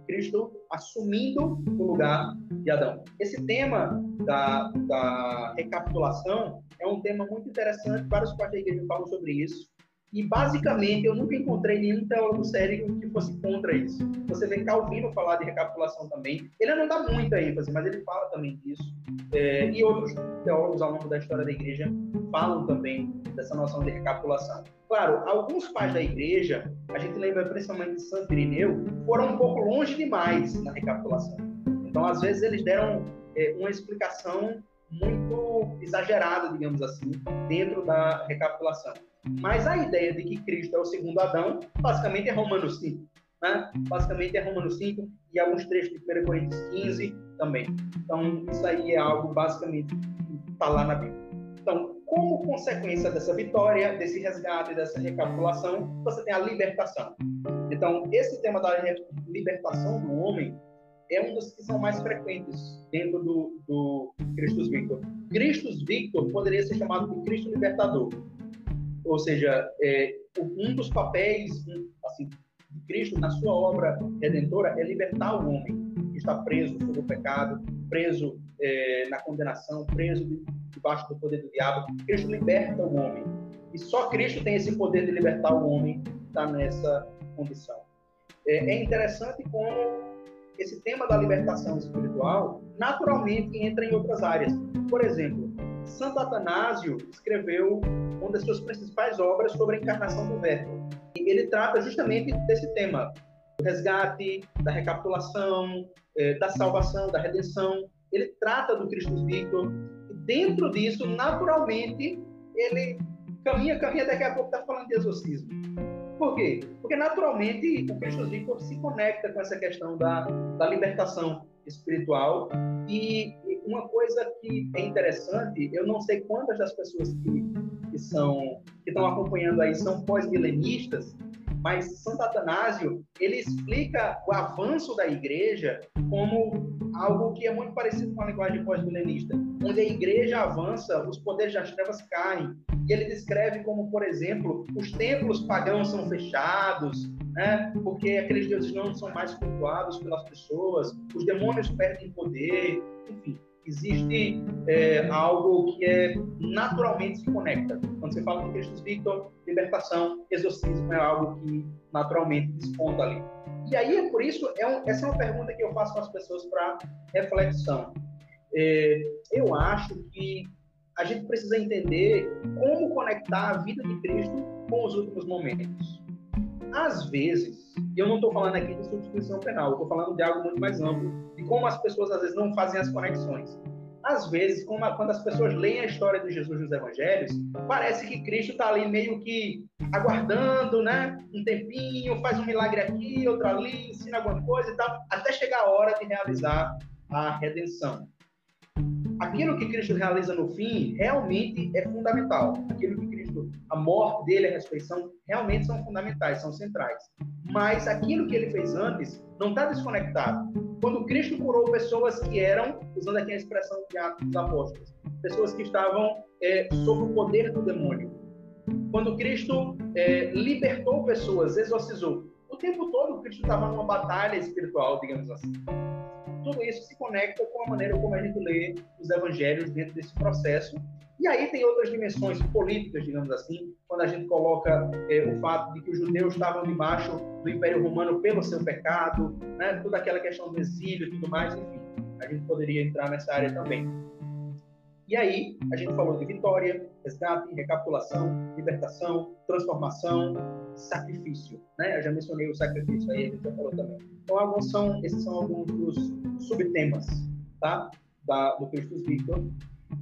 Cristo assumindo o lugar de Adão. Esse tema da, da recapitulação é um tema muito interessante, vários pais da igreja falam sobre isso. E, basicamente, eu nunca encontrei nenhum teólogo sério que fosse contra isso. Você vê Calvino falar de recapitulação também. Ele não dá muita ênfase, mas ele fala também disso. É, e outros teólogos ao longo da história da igreja falam também dessa noção de recapitulação. Claro, alguns pais da igreja, a gente lembra principalmente de Santo Irineu, foram um pouco longe demais na recapitulação. Então, às vezes, eles deram é, uma explicação muito exagerada, digamos assim, dentro da recapitulação. Mas a ideia de que Cristo é o segundo Adão, basicamente é Romanos 5. Né? Basicamente é Romanos 5 e alguns trechos de 1 Coríntios 15 também. Então, isso aí é algo basicamente que está lá na Bíblia. Então, como consequência dessa vitória, desse resgate, dessa recapitulação, você tem a libertação. Então, esse tema da libertação do homem é um dos que são mais frequentes dentro do, do Victor. Christus Victor poderia ser chamado de Cristo Libertador. Ou seja, é, um dos papéis assim, de Cristo na sua obra redentora é libertar o homem que está preso sob o pecado, preso é, na condenação, preso debaixo do poder do diabo. Cristo liberta o homem. E só Cristo tem esse poder de libertar o homem que está nessa condição. É, é interessante como esse tema da libertação espiritual naturalmente entra em outras áreas. Por exemplo, Santo Atanásio escreveu uma das suas principais obras sobre a encarnação do Verbo. E ele trata justamente desse tema, do resgate, da recapitulação, é, da salvação, da redenção. Ele trata do Cristo Victor e dentro disso, naturalmente, ele caminha, caminha, daqui a pouco está falando de exorcismo. Por quê? Porque naturalmente o Cristo Victor se conecta com essa questão da, da libertação espiritual e uma coisa que é interessante, eu não sei quantas das pessoas que, que são que estão acompanhando aí são pós-milenistas, mas Santo Atanásio ele explica o avanço da igreja como algo que é muito parecido com a linguagem pós-milenista, onde a igreja avança, os poderes das trevas caem. E ele descreve como, por exemplo, os templos pagãos são fechados, né? porque aqueles deuses não são mais cultuados pelas pessoas, os demônios perdem poder, enfim existe é, algo que é naturalmente se conecta. Quando você fala de Cristo Victor, libertação, exorcismo é algo que naturalmente desponta ali. E aí, é por isso, é um, essa é uma pergunta que eu faço para as pessoas para reflexão. É, eu acho que a gente precisa entender como conectar a vida de Cristo com os últimos momentos. Às vezes, eu não estou falando aqui de substituição penal, estou falando de algo muito mais amplo, de como as pessoas às vezes não fazem as conexões. Às vezes, quando as pessoas leem a história de Jesus nos Evangelhos, parece que Cristo está ali meio que aguardando, né? Um tempinho, faz um milagre aqui, outro ali, ensina alguma coisa e tal, até chegar a hora de realizar a redenção aquilo que Cristo realiza no fim realmente é fundamental. Aquilo que Cristo, a morte dele, a ressurreição, realmente são fundamentais, são centrais. Mas aquilo que ele fez antes não está desconectado. Quando Cristo curou pessoas que eram, usando aqui a expressão de Atos dos Apóstolos, pessoas que estavam é, sob o poder do demônio. Quando Cristo é, libertou pessoas, exorcizou. O tempo todo Cristo estava numa batalha espiritual, digamos assim tudo isso se conecta com a maneira como a gente lê os evangelhos dentro desse processo. E aí tem outras dimensões políticas, digamos assim, quando a gente coloca é, o fato de que os judeus estavam debaixo do Império Romano pelo seu pecado, né, toda aquela questão do exílio e tudo mais, enfim, a gente poderia entrar nessa área também. E aí, a gente falou de vitória, resgate, recapitulação, libertação, transformação, sacrifício. Né? Eu já mencionei o sacrifício aí, a gente já falou também. Então, alguns são, esses são alguns dos subtemas tá? da, do Cristo Victor.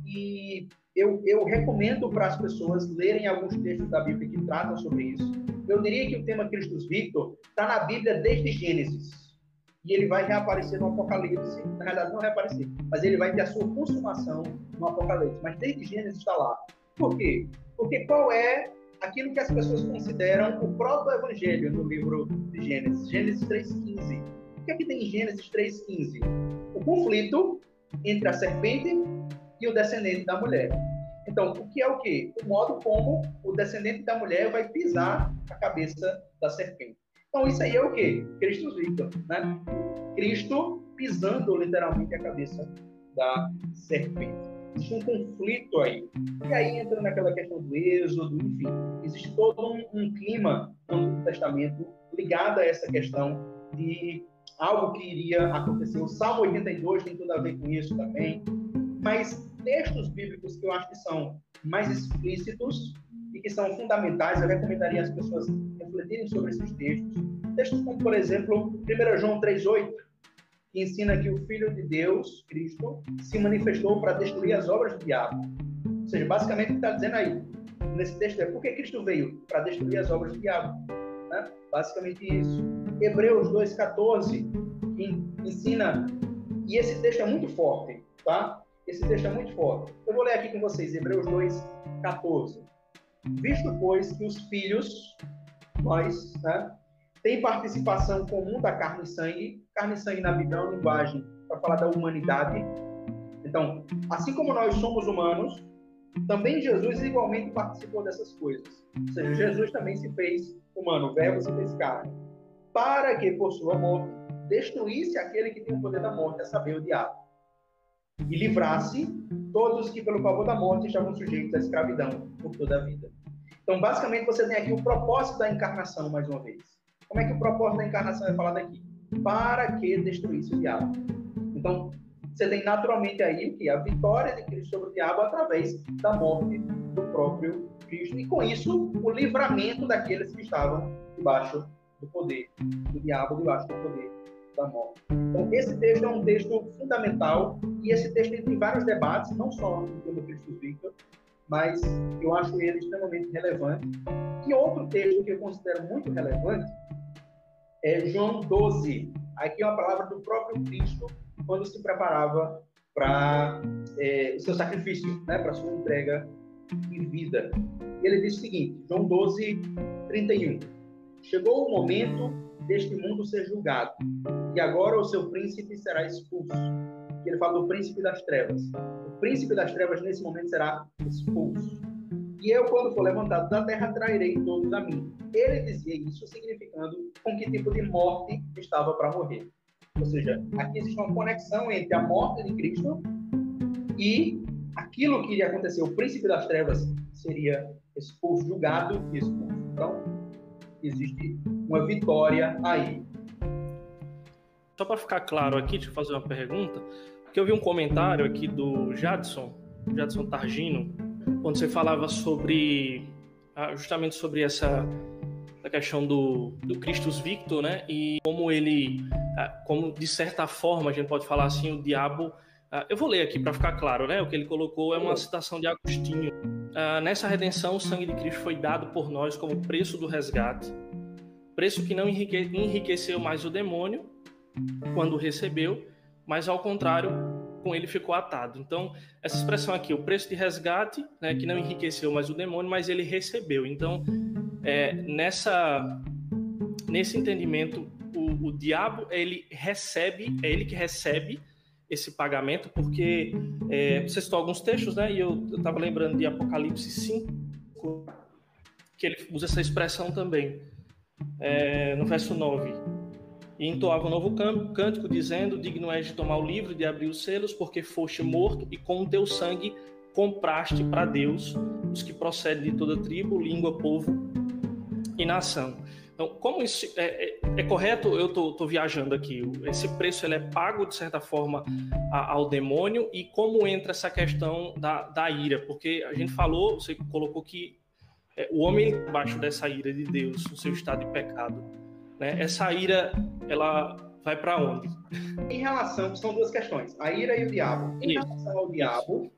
E eu, eu recomendo para as pessoas lerem alguns textos da Bíblia que tratam sobre isso. Eu diria que o tema Cristo Victor está na Bíblia desde Gênesis e ele vai reaparecer no Apocalipse. Na verdade, não reaparecer, mas ele vai ter a sua consumação no Apocalipse. Mas desde Gênesis está lá. Por quê? Porque qual é aquilo que as pessoas consideram o próprio Evangelho no livro de Gênesis? Gênesis 3,15. O que é que tem em Gênesis 3,15? O conflito entre a serpente e o descendente da mulher. Então, o que é o quê? O modo como o descendente da mulher vai pisar a cabeça da serpente. Então, isso aí é o quê? Cristo Victor, né? Cristo pisando literalmente a cabeça da serpente. Existe um conflito aí. E aí entra naquela questão do êxodo, enfim. Existe todo um, um clima no Novo Testamento ligado a essa questão de algo que iria acontecer. O Salmo 82 tem tudo a ver com isso também. Mas textos bíblicos que eu acho que são mais explícitos e que são fundamentais, eu recomendaria as pessoas refletirem sobre esses textos. Textos como, por exemplo, 1 João 3,8, que ensina que o Filho de Deus, Cristo, se manifestou para destruir as obras do diabo. Ou seja, basicamente o que está dizendo aí, nesse texto é por que Cristo veio? Para destruir as obras do diabo. Né? Basicamente isso. Hebreus 2,14 ensina, e esse texto é muito forte, tá? Esse texto é muito forte. Eu vou ler aqui com vocês, Hebreus 2,14. Visto, pois, que os filhos, nós, né, tem participação comum da carne e sangue, carne e sangue na Bíblia é uma linguagem para falar da humanidade. Então, assim como nós somos humanos, também Jesus igualmente participou dessas coisas. Ou seja, Jesus também se fez humano, o verbo se fez carne, para que, por sua morte, destruísse aquele que tem o poder da morte, a saber, o diabo, e livrasse todos que, pelo favor da morte, estavam sujeitos à escravidão por toda a vida. Então, basicamente, você tem aqui o propósito da encarnação, mais uma vez. Como é que o propósito da encarnação é falado aqui? Para que destruísse o diabo. Então, você tem naturalmente aí que a vitória de Cristo sobre o diabo através da morte do próprio Cristo. E com isso, o livramento daqueles que estavam debaixo do poder do diabo, debaixo do poder da morte. Então, esse texto é um texto fundamental e esse texto tem vários debates, não só no tema Cristo Victor, mas eu acho ele extremamente relevante. E outro texto que eu considero muito relevante é João 12. Aqui é uma palavra do próprio Cristo quando se preparava para é, o seu sacrifício, né, para sua entrega e vida. Ele diz o seguinte, João 12, 31. Chegou o momento deste mundo ser julgado, e agora o seu príncipe será expulso. Ele fala do príncipe das trevas. O príncipe das trevas, nesse momento, será expulso. E eu, quando for levantado da terra, trairei todos a mim. Ele dizia isso significando com que tipo de morte estava para morrer. Ou seja, aqui existe uma conexão entre a morte de Cristo e aquilo que iria acontecer. O príncipe das trevas seria expulso, julgado e expulso. Então, existe uma vitória aí. Só para ficar claro aqui, deixa eu fazer uma pergunta, porque eu vi um comentário aqui do Jadson, Jadson Targino, quando você falava sobre ah, justamente sobre essa a questão do, do Christus Victor, né? E como ele, ah, como de certa forma a gente pode falar assim, o diabo. Ah, eu vou ler aqui para ficar claro, né? O que ele colocou é uma citação de Agostinho. Nessa redenção, o sangue de Cristo foi dado por nós como preço do resgate, preço que não enriqueceu mais o demônio quando recebeu, mas ao contrário, com ele ficou atado. Então, essa expressão aqui, o preço de resgate, né, que não enriqueceu mais o demônio, mas ele recebeu. Então, é, nessa nesse entendimento, o, o, diabo ele recebe, é ele que recebe esse pagamento, porque é, você citou alguns textos, né? E eu estava lembrando de Apocalipse 5, que ele usa essa expressão também, é, no verso 9. E entoava um novo cântico, dizendo: Digno és de tomar o livro de abrir os selos, porque foste morto e com o teu sangue compraste para Deus os que procedem de toda tribo, língua, povo e nação. Então, como isso é, é, é correto? Eu estou viajando aqui. Esse preço ele é pago de certa forma a, ao demônio e como entra essa questão da, da ira? Porque a gente falou, você colocou que é, o homem embaixo dessa ira de Deus, no seu estado de pecado, né? Essa ira ela vai para onde? Em relação, são duas questões: a ira e o diabo. Em Isso. relação ao diabo,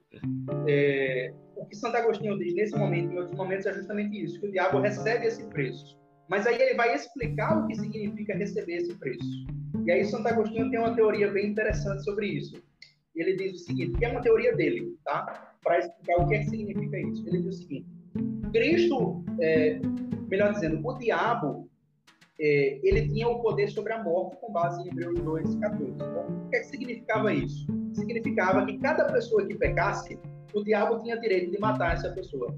é, o que Santo Agostinho diz nesse momento e em outros momentos é justamente isso: que o diabo recebe esse preço mas aí ele vai explicar o que significa receber esse preço. E aí Santo Agostinho tem uma teoria bem interessante sobre isso. Ele diz o seguinte, que é uma teoria dele, tá? Para explicar o que, é que significa isso. Ele diz o seguinte: Cristo, é, melhor dizendo, o diabo, é, ele tinha o poder sobre a morte com base em Hebreus 2, 14. Então, o que, é que significava isso? Significava que cada pessoa que pecasse, o diabo tinha direito de matar essa pessoa.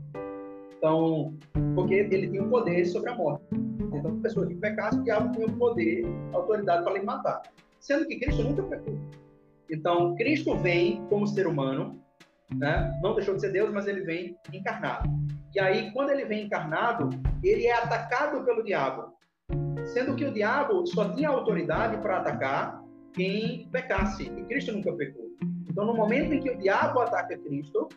Então, porque ele tinha o poder sobre a morte. Então, a pessoa que pecasse, o diabo tinha o poder, a autoridade para lhe matar. Sendo que Cristo nunca pecou. Então, Cristo vem como ser humano, né? não deixou de ser Deus, mas ele vem encarnado. E aí, quando ele vem encarnado, ele é atacado pelo diabo. Sendo que o diabo só tinha autoridade para atacar quem pecasse. E Cristo nunca pecou. Então, no momento em que o diabo ataca Cristo,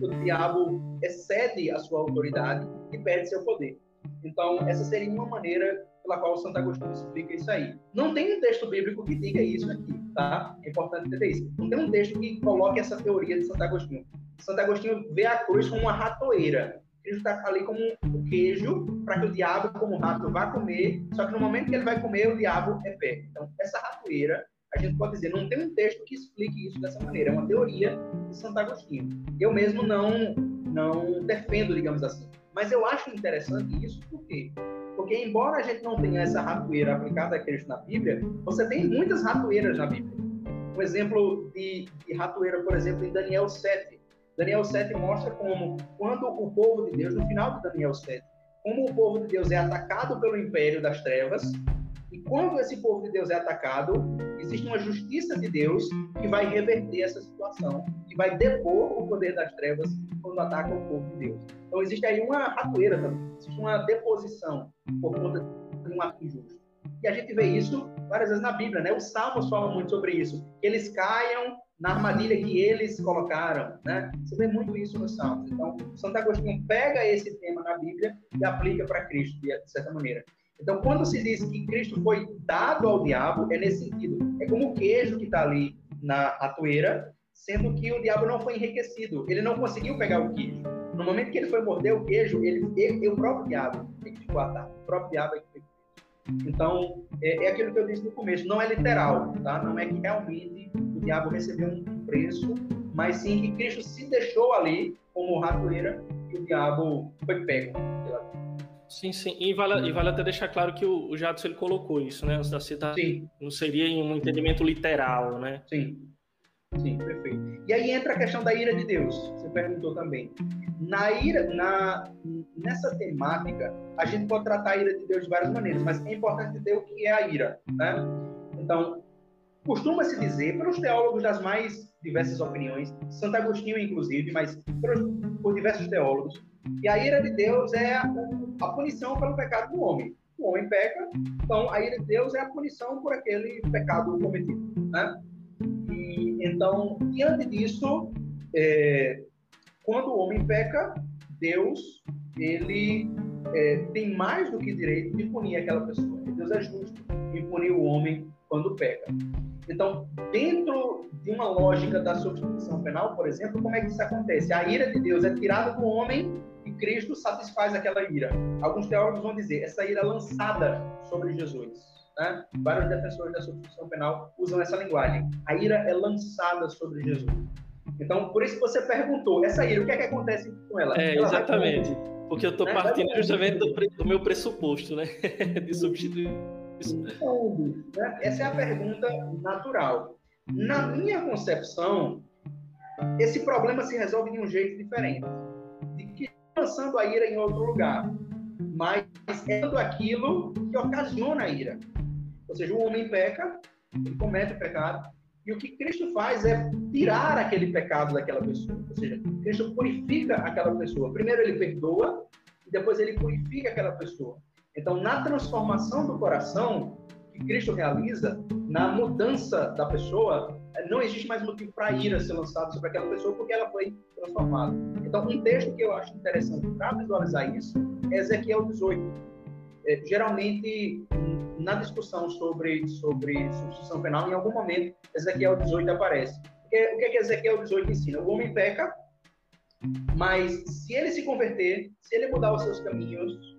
o diabo excede a sua autoridade e perde seu poder. Então, essa seria uma maneira pela qual Santo Agostinho explica isso aí. Não tem um texto bíblico que diga isso aqui, tá? É importante entender isso. Não tem um texto que coloque essa teoria de Santo Agostinho. Santo Agostinho vê a cruz como uma ratoeira. Cristo está ali como um queijo para que o diabo, como rato, vá comer. Só que no momento que ele vai comer, o diabo é pé. Então, essa ratoeira, a gente pode dizer, não tem um texto que explique isso dessa maneira. É uma teoria de Santo Agostinho. Eu mesmo não, não defendo, digamos assim. Mas eu acho interessante isso, por quê? Porque, embora a gente não tenha essa ratoeira aplicada a Cristo na Bíblia, você tem muitas ratoeiras na Bíblia. Um exemplo de, de ratoeira, por exemplo, em Daniel 7. Daniel 7 mostra como, quando o povo de Deus, no final de Daniel 7, como o povo de Deus é atacado pelo império das trevas, e quando esse povo de Deus é atacado, existe uma justiça de Deus que vai reverter essa situação, que vai depor o poder das trevas quando ataca o povo de Deus. Então existe aí uma ratoeira também, existe uma deposição por conta de um ato injusto. E a gente vê isso várias vezes na Bíblia, né? Os Salmos falam muito sobre isso, que eles caiam na armadilha que eles colocaram, né? Você vê muito isso nos Salmos. Então, Santo Agostinho pega esse tema na Bíblia e aplica para Cristo, de certa maneira. Então, quando se diz que Cristo foi dado ao diabo, é nesse sentido. É como o queijo que está ali na atoeira, sendo que o diabo não foi enriquecido. Ele não conseguiu pegar o queijo. No momento que ele foi morder o queijo, ele, ele, o próprio diabo é que ficou atado. O próprio diabo é que então, é, é, aquilo que eu disse no começo, não é literal, tá? Não é que realmente o diabo recebeu um preço, mas sim que Cristo se deixou ali como ratoeira e o diabo foi pego Sim, sim. E vale, e vale até deixar claro que o, o Jadson ele colocou isso, né? Da citar, sim. não seria em um entendimento literal, né? Sim. Sim, perfeito. E aí entra a questão da ira de Deus. Você perguntou também. Na ira, na, nessa temática, a gente pode tratar a ira de Deus de várias maneiras, mas é importante entender o que é a ira, né? Então, costuma-se dizer, pelos teólogos das mais diversas opiniões, Santo Agostinho inclusive, mas por, diversos teólogos, que a ira de Deus é a, a punição pelo pecado do homem. O homem peca, então a ira de Deus é a punição por aquele pecado cometido, né? E, então, diante disso, é, quando o homem peca, Deus ele é, tem mais do que direito de punir aquela pessoa. Deus é justo em punir o homem quando peca. Então, dentro de uma lógica da substituição penal, por exemplo, como é que isso acontece? A ira de Deus é tirada do homem e Cristo satisfaz aquela ira. Alguns teólogos vão dizer essa ira lançada sobre Jesus. Né? Vários defensores da substituição penal usam essa linguagem. A ira é lançada sobre Jesus. Então, por isso que você perguntou, essa ira, o que é que acontece com ela? É, ela exatamente. Porque eu estou né? partindo justamente do, do, meu pressuposto, né? De substituir isso. Né? Essa é a pergunta natural. Na minha concepção, esse problema se resolve de um jeito diferente. De que lançando a ira em outro lugar, mas é aquilo que ocasiona a ira. Ou seja, o homem peca, ele comete o pecado, e o que Cristo faz é tirar aquele pecado daquela pessoa. Ou seja, Cristo purifica aquela pessoa. Primeiro ele perdoa e depois ele purifica aquela pessoa. Então, na transformação do coração que Cristo realiza, na mudança da pessoa, não existe mais motivo para ira ser lançado sobre aquela pessoa porque ela foi transformada. Então, um texto que eu acho interessante para visualizar isso é Ezequiel 18. É, geralmente, na discussão sobre, sobre substituição penal, em algum momento, Ezequiel 18 aparece. Porque, o que, é que Ezequiel 18 ensina? O homem peca, mas se ele se converter, se ele mudar os seus caminhos,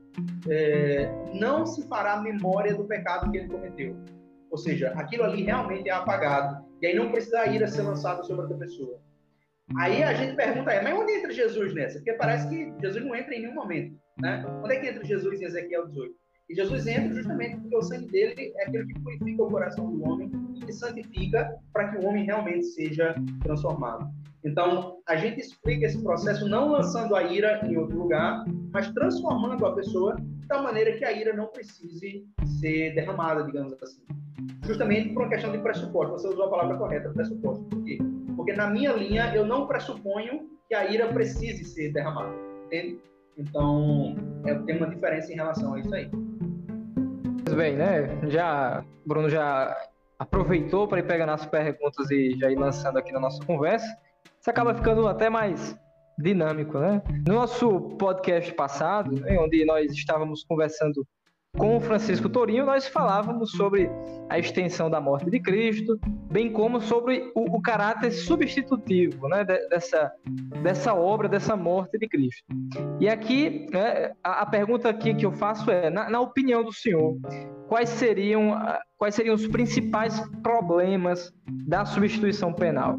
é, não se fará memória do pecado que ele cometeu. Ou seja, aquilo ali realmente é apagado. E aí não precisa ir a ser lançado sobre outra pessoa. Aí a gente pergunta, é, mas onde entra Jesus nessa? Porque parece que Jesus não entra em nenhum momento. Né? Onde é que entra Jesus em Ezequiel 18? E Jesus entra justamente porque o sangue dele é aquele que purifica o coração do homem e que santifica para que o homem realmente seja transformado. Então, a gente explica esse processo não lançando a ira em outro lugar, mas transformando a pessoa tal maneira que a ira não precise ser derramada, digamos assim. Justamente por uma questão de pressuposto. Você usou a palavra correta, pressuposto. Por quê? Porque na minha linha eu não pressuponho que a ira precise ser derramada. Entende? Então, é, tem uma diferença em relação a isso aí. Pois bem, né? Já, Bruno já aproveitou para ir pegando as perguntas e já ir lançando aqui na nossa conversa. Isso acaba ficando até mais dinâmico, né? No nosso podcast passado, onde nós estávamos conversando com o Francisco Torinho, nós falávamos sobre a extensão da morte de Cristo, bem como sobre o, o caráter substitutivo né, dessa, dessa obra, dessa morte de Cristo. E aqui, né, a, a, pergunta aqui que eu faço é, na, na opinião do senhor, quais seriam, quais seriam os principais problemas da substituição penal?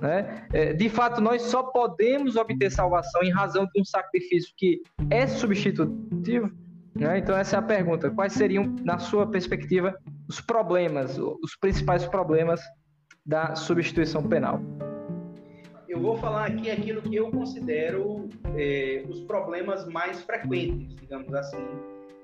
Né? É, de fato, nós só podemos obter salvação em razão de um sacrifício que é substitutivo. Né? Então, essa é a pergunta. Quais seriam, na sua perspectiva, os problemas, os principais problemas da substituição penal? Eu vou falar aqui aquilo que eu considero é, os problemas mais frequentes, digamos assim.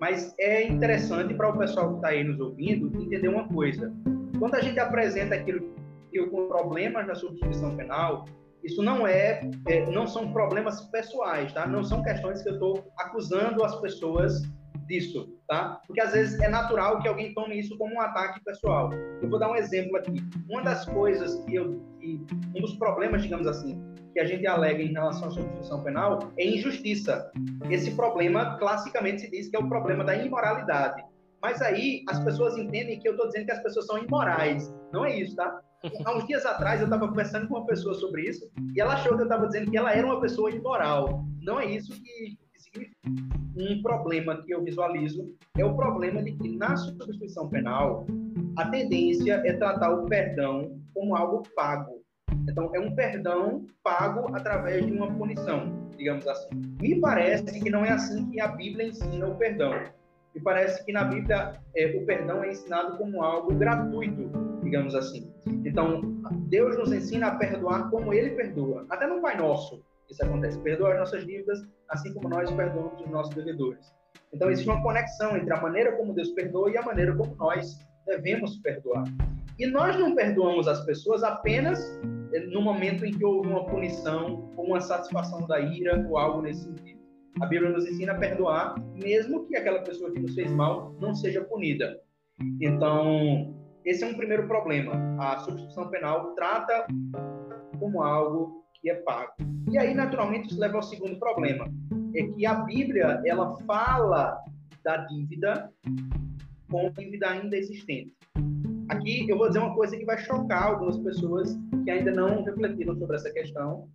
Mas é interessante para o pessoal que está aí nos ouvindo entender uma coisa. Quando a gente apresenta aquilo eu com problemas na substituição penal, isso não é, é, não são problemas pessoais, tá? Não são questões que eu estou acusando as pessoas disso, tá? Porque às vezes é natural que alguém tome isso como um ataque pessoal. Eu vou dar um exemplo aqui. Uma das coisas que eu, que, um dos problemas, digamos assim, que a gente alega em relação à substituição penal é injustiça. Esse problema classicamente se diz que é o problema da imoralidade. Mas aí as pessoas entendem que eu estou dizendo que as pessoas são imorais. Não é isso, tá? Há uns dias atrás eu estava conversando com uma pessoa sobre isso e ela achou que eu estava dizendo que ela era uma pessoa imoral. Não é isso que, significa. Um problema que eu visualizo é o problema de que na substituição penal a tendência é tratar o perdão como algo pago. Então, é um perdão pago através de uma punição, digamos assim. Me parece que não é assim que a Bíblia ensina o perdão. Me parece que na Bíblia é, o perdão é ensinado como algo gratuito, digamos assim. Então, Deus nos ensina a perdoar como Ele perdoa. Até no Pai Nosso isso acontece. Perdoa as nossas dívidas, assim como nós perdoamos os nossos devedores. Então, existe uma conexão entre a maneira como Deus perdoa e a maneira como nós devemos perdoar. E nós não perdoamos as pessoas apenas eh, no momento em que houve uma punição ou uma satisfação da ira ou algo nesse sentido. A Bíblia nos ensina a perdoar, mesmo que aquela pessoa que nos fez mal não seja punida. Então, esse é um primeiro problema. A substituição penal trata como algo que é pago. E aí, naturalmente, isso leva ao segundo problema, é que a Bíblia ela fala da dívida com dívida ainda existente. Aqui eu vou dizer uma coisa que vai chocar algumas pessoas que ainda não refletiram sobre essa questão,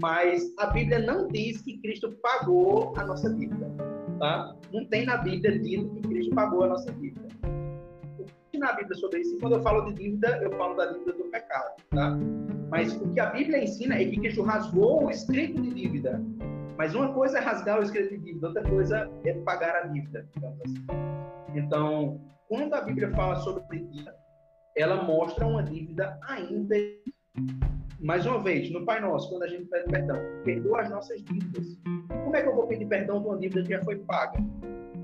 mas a Bíblia não diz que Cristo pagou a nossa dívida, tá? Não tem na Bíblia dito que Cristo pagou a nossa dívida na Bíblia sobre isso. Quando eu falo de dívida, eu falo da dívida do pecado, tá? Mas o que a Bíblia ensina é que Cristo rasgou o escrito de dívida. Mas uma coisa é rasgar o escrito de dívida, outra coisa é pagar a dívida. Assim. Então, quando a Bíblia fala sobre dívida, ela mostra uma dívida ainda. Mais uma vez, no Pai Nosso, quando a gente pede perdão, perdoa as nossas dívidas. Como é que eu vou pedir perdão de uma dívida que já foi paga?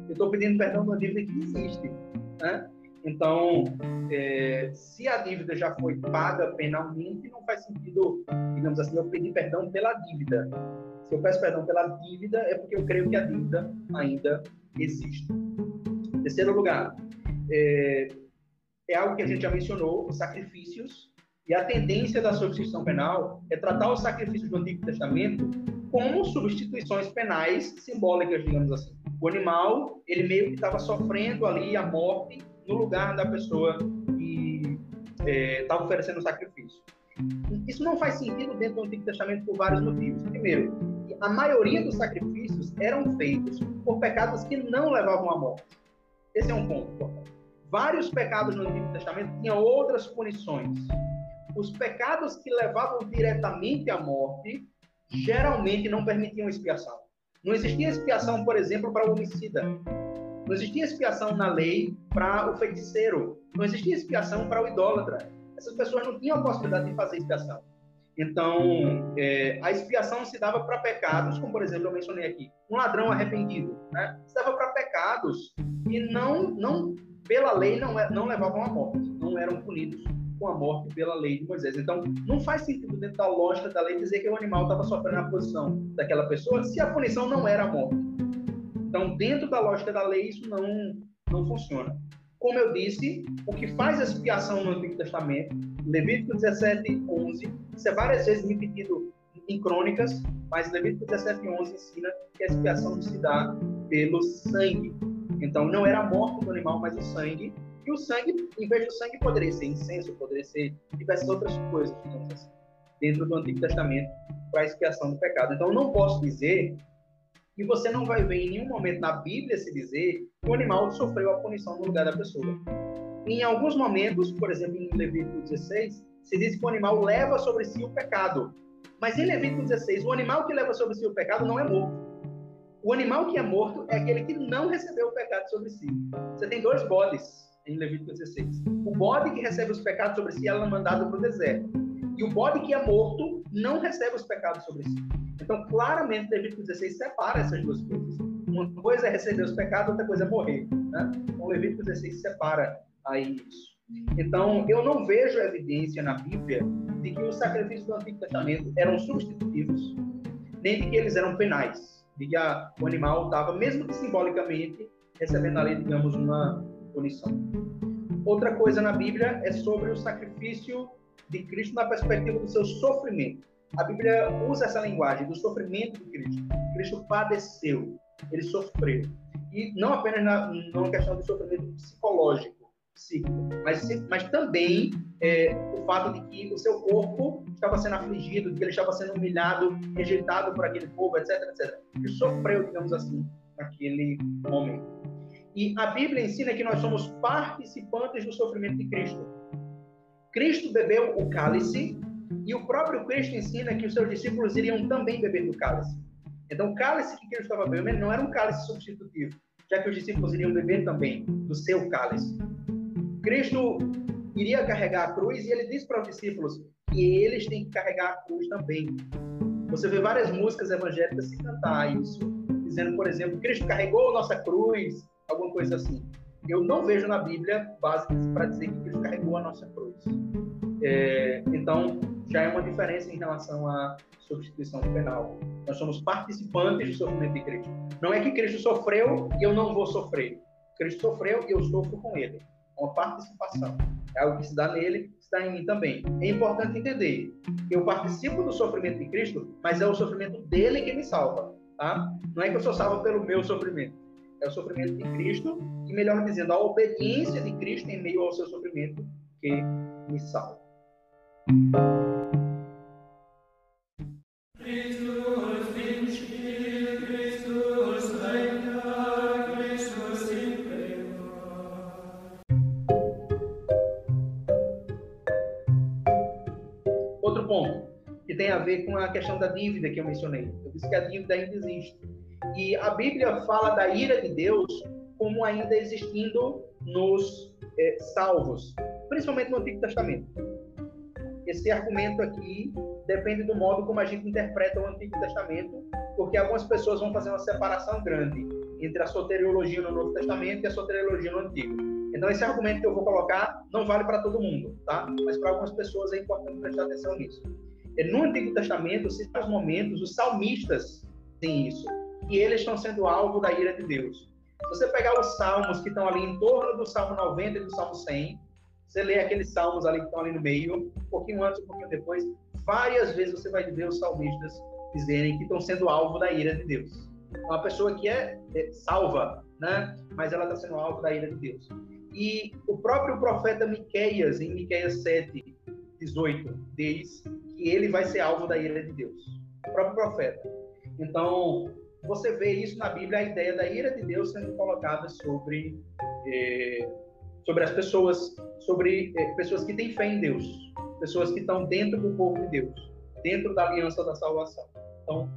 Eu estou pedindo perdão de uma dívida que existe. Né? Então, é, se a dívida já foi paga penalmente, não faz sentido, digamos assim, eu pedir perdão pela dívida. Se eu peço perdão pela dívida, é porque eu creio que a dívida ainda existe. Terceiro lugar, é, é algo que a gente já mencionou, os sacrifícios. E a tendência da substituição penal é tratar os sacrifícios do Antigo Testamento como substituições penais simbólicas, digamos assim. O animal, ele meio que estava sofrendo ali a morte no lugar da pessoa que estava é, oferecendo o sacrifício. Isso não faz sentido dentro do Antigo Testamento por vários motivos. Primeiro, a maioria dos sacrifícios eram feitos por pecados que não levavam à morte. Esse é um ponto. Vários pecados no Antigo Testamento tinham outras punições. Os pecados que levavam diretamente à morte geralmente não permitiam expiação. Não existia expiação, por exemplo, para o homicida. Não existia expiação na lei para o feiticeiro. Não existia expiação para o idólatra. Essas pessoas não tinham a possibilidade de fazer expiação. Então, é, a expiação se dava para pecados, como por exemplo eu mencionei aqui, um ladrão arrependido, né? Se dava para pecados que não, não, pela lei não, é, não levavam à morte, não eram punidos com a morte pela lei de Moisés. Então, não faz sentido dentro da lógica da lei dizer que o animal estava sofrendo a posição daquela pessoa se a punição não era a morte. Então, dentro da lógica da lei, isso não, não funciona. Como eu disse, o que faz a expiação no Antigo Testamento, Levítico 17, 11, isso é várias vezes repetido em crônicas, mas Levítico 17, 11 ensina que a expiação se dá pelo sangue. Então não era a morte do animal, mas o sangue. E o sangue, em vez do sangue, poderia ser incenso, poderia ser diversas outras coisas, digamos assim, dentro do Antigo Testamento para a expiação do pecado. Então não posso dizer que você não vai ver em nenhum momento na Bíblia se dizer que o animal sofreu a punição no lugar da pessoa. Em alguns momentos, por exemplo, em Levítico 16, se diz que o animal leva sobre si o pecado. Mas em Levítico 16, o animal que leva sobre si o pecado não é morto. O animal que é morto é aquele que não recebeu o pecado sobre si. Você tem dois bodes em Levítico 16. O bode que recebe os pecados sobre si é mandado para o deserto. E o bode que é morto não recebe os pecados sobre si. Então, claramente, Levítico 16 separa essas duas coisas. Uma coisa é receber os pecados, outra coisa é morrer. Né? Então, Levítico 16 separa aí isso. Então, eu não vejo evidência na Bíblia de que os sacrifícios do Antigo Testamento eram substitutivos, nem de que eles eram penais de que a, o animal estava, mesmo que simbolicamente, recebendo ali, digamos, uma punição. Outra coisa na Bíblia é sobre o sacrifício de Cristo na perspectiva do seu sofrimento. A Bíblia usa essa linguagem do sofrimento de Cristo. Cristo padeceu, ele sofreu. E não apenas na, na questão do sofrimento psicológico, psíquico, mas, mas também é, o fato de que o seu corpo estava sendo afligido, de que ele estava sendo humilhado, rejeitado por aquele povo, etc, etc. Ele sofreu, digamos assim, naquele momento. E a Bíblia ensina que nós somos participantes do sofrimento de Cristo. Cristo bebeu o cálice e o próprio Cristo ensina que os seus discípulos iriam também beber do cálice. Então, o cálice que Cristo estava bebendo não era um cálice substitutivo, já que os discípulos iriam beber também do seu cálice. Cristo iria carregar a cruz e ele disse para os discípulos que eles têm que carregar a cruz também. Você vê várias músicas evangélicas se cantar isso, dizendo, por exemplo, Cristo carregou nossa cruz, alguma coisa assim. Eu não vejo na Bíblia base para dizer que Cristo carregou a nossa cruz. É, então, já é uma diferença em relação à substituição penal. Nós somos participantes do sofrimento de Cristo. Não é que Cristo sofreu e eu não vou sofrer. Cristo sofreu e eu sofro com ele uma participação. É algo que se dá nele, dá em mim também. É importante entender. Eu participo do sofrimento de Cristo, mas é o sofrimento dele que me salva. Tá? Não é que eu sou salvo pelo meu sofrimento. É o sofrimento de Cristo, e melhor dizendo, a obediência de Cristo em meio ao seu sofrimento que me salva. Tem a ver com a questão da dívida que eu mencionei. Eu disse que a dívida ainda existe. E a Bíblia fala da ira de Deus como ainda existindo nos é, salvos, principalmente no Antigo Testamento. Esse argumento aqui depende do modo como a gente interpreta o Antigo Testamento, porque algumas pessoas vão fazer uma separação grande entre a soteriologia no Novo Testamento e a soteriologia no Antigo. Então, esse argumento que eu vou colocar não vale para todo mundo, tá? Mas para algumas pessoas é importante prestar atenção nisso. É, no Antigo Testamento, se os momentos, os salmistas têm isso, e eles estão sendo alvo da ira de Deus. Se você pegar os salmos que estão ali em torno do Salmo 90 e do Salmo 100, você lê aqueles salmos ali que estão ali no meio, um pouquinho antes, um pouquinho depois, várias vezes você vai ver os salmistas dizerem que estão sendo alvo da ira de Deus. Uma pessoa que é, é salva, né? mas ela está sendo alvo da ira de Deus. E o próprio profeta Miqueias, em Miqueias 7, 18, diz que ele vai ser alvo da ira de Deus. O próprio profeta. Então, você vê isso na Bíblia, a ideia da ira de Deus sendo colocada sobre, eh, sobre as pessoas, sobre eh, pessoas que têm fé em Deus, pessoas que estão dentro do povo de Deus, dentro da aliança da salvação. Então,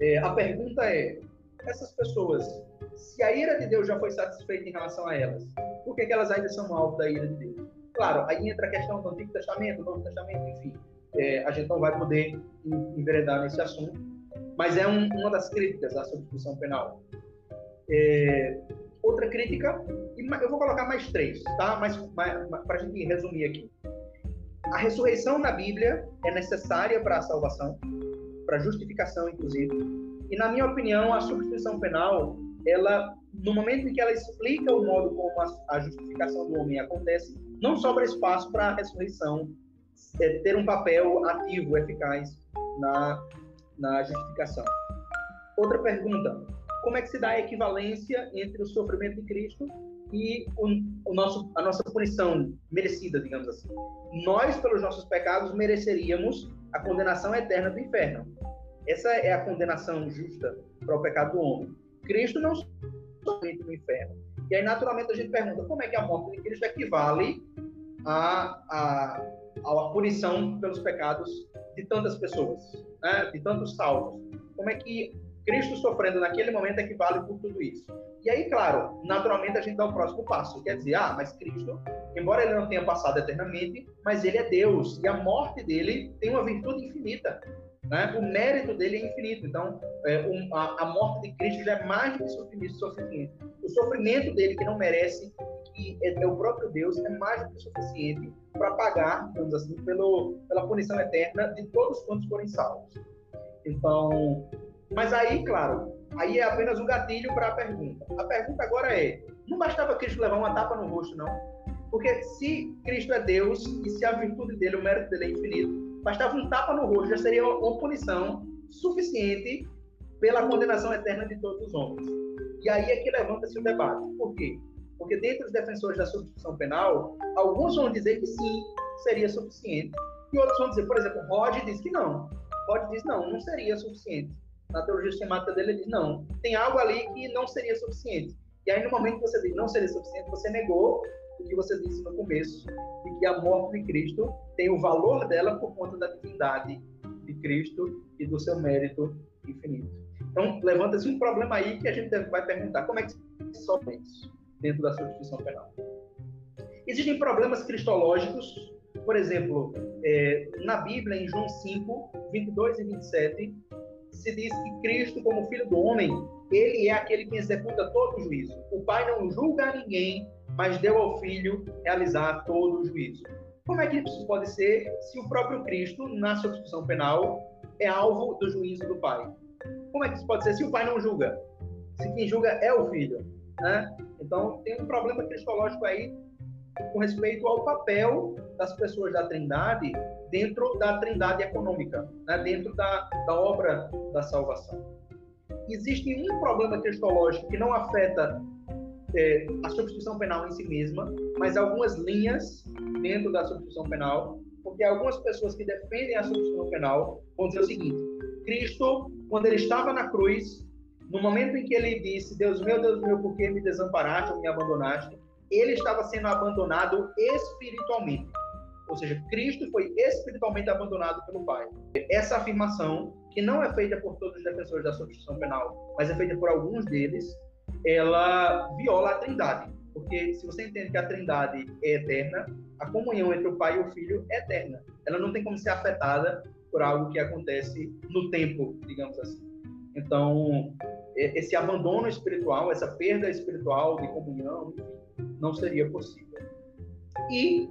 eh, a pergunta é: essas pessoas, se a ira de Deus já foi satisfeita em relação a elas, por que, que elas ainda são alvo da ira de Deus? Claro, aí entra a questão do Antigo Testamento, Novo Testamento, enfim é, a gente não vai poder enveredar nesse assunto, mas é um, uma das críticas à substituição penal. É, outra crítica, e eu vou colocar mais três, tá? Mas, para a gente resumir aqui. A ressurreição na Bíblia é necessária para a salvação, para a justificação, inclusive. E, na minha opinião, a substituição penal, ela, no momento em que ela explica o modo como a, a justificação do homem acontece, não sobra espaço para a ressurreição é, ter um papel ativo, eficaz na, na justificação. Outra pergunta: como é que se dá a equivalência entre o sofrimento de Cristo e o, o, nosso, a nossa punição merecida, digamos assim. Nós, pelos nossos pecados, mereceríamos a condenação eterna do inferno. Essa é a condenação justa para o pecado do homem. Cristo não somente no inferno. E aí, naturalmente, a gente pergunta como é que a morte de Cristo equivale à, à, à punição pelos pecados de tantas pessoas, né? de tantos salvos. Como é que Cristo sofrendo naquele momento equivale por tudo isso? E aí, claro, naturalmente a gente dá o próximo passo. Quer dizer, ah, mas Cristo, embora ele não tenha passado eternamente, mas ele é Deus. E a morte dele tem uma virtude infinita. Né? O mérito dele é infinito. Então, é, um, a, a, morte de Cristo já é mais do que suficiente. O sofrimento dele, que não merece, que é, é o próprio Deus, é mais do que suficiente para pagar, digamos assim, pelo, pela punição eterna de todos quantos forem salvos. Então, mas aí, claro, Aí é apenas um gatilho para a pergunta. A pergunta agora é: não bastava Cristo levar uma tapa no rosto, não? Porque se Cristo é Deus e se a virtude dele, o mérito dele é infinito, bastava um tapa no rosto, já seria uma punição suficiente pela condenação eterna de todos os homens. E aí é que levanta-se o debate. Por quê? Porque dentre os defensores da substituição penal, alguns vão dizer que sim, seria suficiente. E outros vão dizer, por exemplo, Rod diz que não. Rod diz não, não seria suficiente na teologia sistemática dele, ele diz, não, tem algo ali que não seria suficiente. E aí, no momento que você diz não seria suficiente, você negou o que você disse no começo, de que a morte de Cristo tem o valor dela por conta da divindade de Cristo e do seu mérito infinito. Então, levanta-se um problema aí que a gente vai perguntar, como é que se resolve isso dentro da substituição penal? Existem problemas cristológicos, por exemplo, é, na Bíblia, em João 5, 22 e 27, se diz que Cristo, como filho do homem, ele é aquele que executa todo o juízo. O Pai não julga ninguém, mas deu ao Filho realizar todo o juízo. Como é que isso pode ser se o próprio Cristo, na substituição penal, é alvo do juízo do Pai? Como é que isso pode ser se o Pai não julga? Se quem julga é o Filho. Né? Então, tem um problema cristológico aí com respeito ao papel das pessoas da Trindade dentro da trindade econômica, né? dentro da, da obra da salvação. Existe um problema cristológico que não afeta é, a substituição penal em si mesma, mas algumas linhas dentro da substituição penal, porque algumas pessoas que defendem a substituição penal vão dizer o seguinte: Cristo, quando ele estava na cruz, no momento em que ele disse, Deus meu, Deus meu, por que me desamparaste ou me abandonaste? Ele estava sendo abandonado espiritualmente. Ou seja, Cristo foi espiritualmente abandonado pelo Pai. Essa afirmação, que não é feita por todos os defensores da substituição penal, mas é feita por alguns deles, ela viola a Trindade. Porque se você entende que a Trindade é eterna, a comunhão entre o Pai e o Filho é eterna. Ela não tem como ser afetada por algo que acontece no tempo, digamos assim. Então, esse abandono espiritual, essa perda espiritual de comunhão, não seria possível. E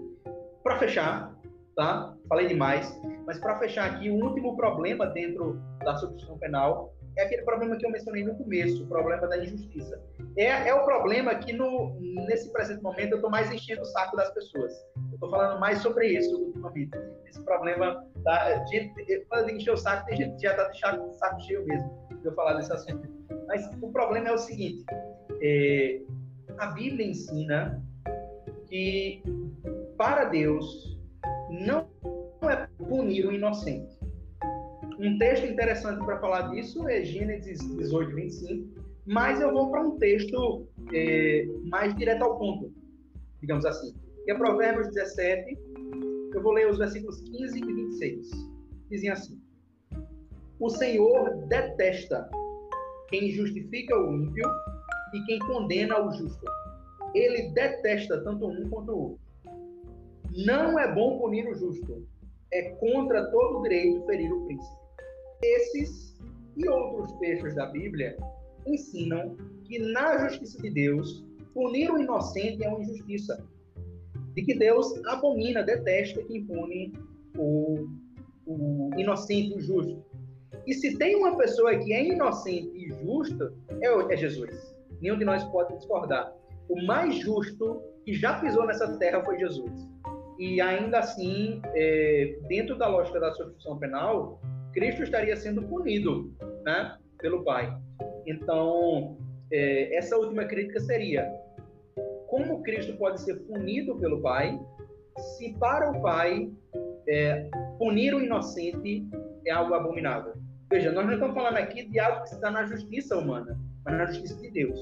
para fechar, tá? Falei demais, mas para fechar aqui, o último problema dentro da substituição penal é aquele problema que eu mencionei no começo, o problema da injustiça. É, é o problema que no, nesse presente momento eu estou mais enchendo o saco das pessoas. Eu estou falando mais sobre isso ultimamente. Esse problema da. De, quando encher o saco, tem gente que já está de saco, saco cheio mesmo de eu falar desse assunto. Mas o problema é o seguinte: é, a Bíblia ensina que para Deus não é punir o inocente. Um texto interessante para falar disso é Gênesis 18, 25, mas eu vou para um texto é, mais direto ao ponto, digamos assim, que é Provérbios 17, eu vou ler os versículos 15 e 26. Dizem assim: O Senhor detesta quem justifica o ímpio e quem condena o justo. Ele detesta tanto um quanto o outro. Não é bom punir o justo. É contra todo direito ferir o príncipe. Esses e outros textos da Bíblia ensinam que na justiça de Deus, punir o inocente é uma injustiça. De que Deus abomina, detesta quem pune o, o inocente e o justo. E se tem uma pessoa que é inocente e justa, é, é Jesus. Nenhum de nós pode discordar. O mais justo que já pisou nessa terra foi Jesus e ainda assim, é, dentro da lógica da substituição penal, Cristo estaria sendo punido né, pelo Pai. Então, é, essa última crítica seria como Cristo pode ser punido pelo Pai se para o Pai é, punir o inocente é algo abominável. Veja, nós não estamos falando aqui de algo que está na justiça humana, mas na justiça de Deus.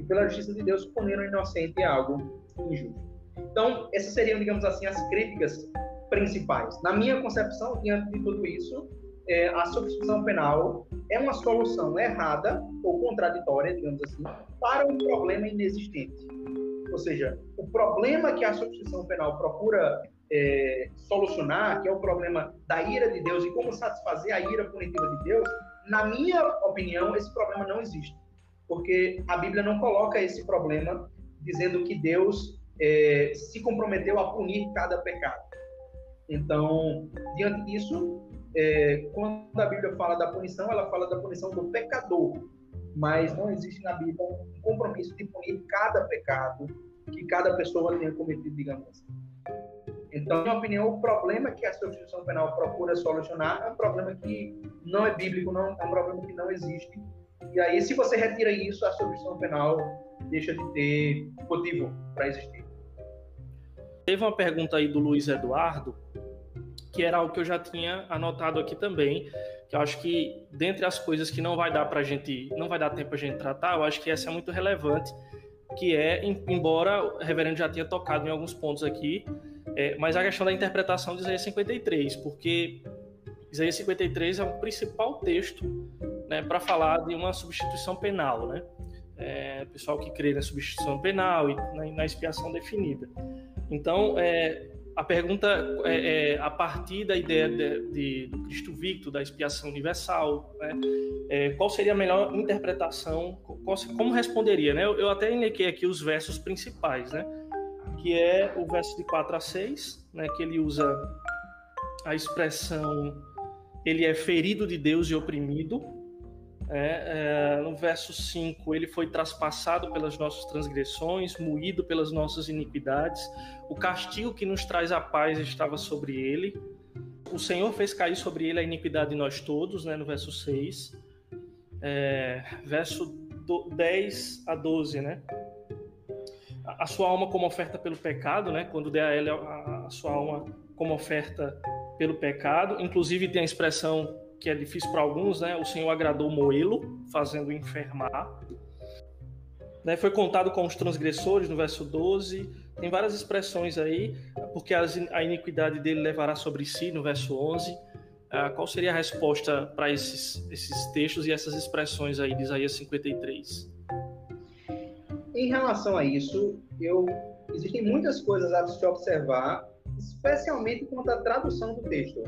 E pela justiça de Deus, punir o inocente é algo injusto. Então, essas seriam, digamos assim, as críticas principais. Na minha concepção, diante de tudo isso, é, a substituição penal é uma solução errada ou contraditória, digamos assim, para um problema inexistente. Ou seja, o problema que a substituição penal procura é, solucionar, que é o problema da ira de Deus e como satisfazer a ira punitiva de Deus, na minha opinião, esse problema não existe. Porque a Bíblia não coloca esse problema dizendo que Deus é, se comprometeu a punir cada pecado. Então, diante disso, é, quando a Bíblia fala da punição, ela fala da punição do pecador, mas não existe na Bíblia um compromisso de punir cada pecado que cada pessoa tenha cometido, digamos assim. Então, na minha opinião, o problema que a substituição penal procura solucionar é um problema que não é bíblico, não, é um problema que não existe. E aí, se você retira isso, a substituição penal deixa de ter motivo para existir. Teve uma pergunta aí do Luiz Eduardo, que era algo que eu já tinha anotado aqui também, que eu acho que dentre as coisas que não vai dar para gente, não vai dar tempo a gente tratar, eu acho que essa é muito relevante, que é, embora o reverendo já tenha tocado em alguns pontos aqui, é, mas a questão da interpretação de Isaías 53, porque Isaías 53 é o principal texto né, para falar de uma substituição penal, né? É, pessoal que crê na substituição penal e na, na expiação definida. Então, é, a pergunta é, é, a partir da ideia de, de, do Cristo Victo, da expiação universal, né? é, qual seria a melhor interpretação? Qual, como responderia? Né? Eu, eu até indiquei aqui os versos principais, né? que é o verso de 4 a 6, né, que ele usa a expressão ele é ferido de Deus e oprimido. É, é, no verso 5, ele foi traspassado pelas nossas transgressões, moído pelas nossas iniquidades. O castigo que nos traz a paz estava sobre ele. O Senhor fez cair sobre ele a iniquidade de nós todos, né, no verso 6. É, verso do, 10 a 12, né? a sua alma como oferta pelo pecado, né? Quando der a ela a, a sua alma como oferta pelo pecado. Inclusive tem a expressão que é difícil para alguns, né? O Senhor agradou Moelo, fazendo enfermar. Né? Foi contado com os transgressores no verso 12. Tem várias expressões aí, porque a iniquidade dele levará sobre si no verso 11. Ah, qual seria a resposta para esses, esses textos e essas expressões aí de Isaías 53? Em relação a isso, eu existem muitas coisas a se observar, especialmente quanto à tradução do texto.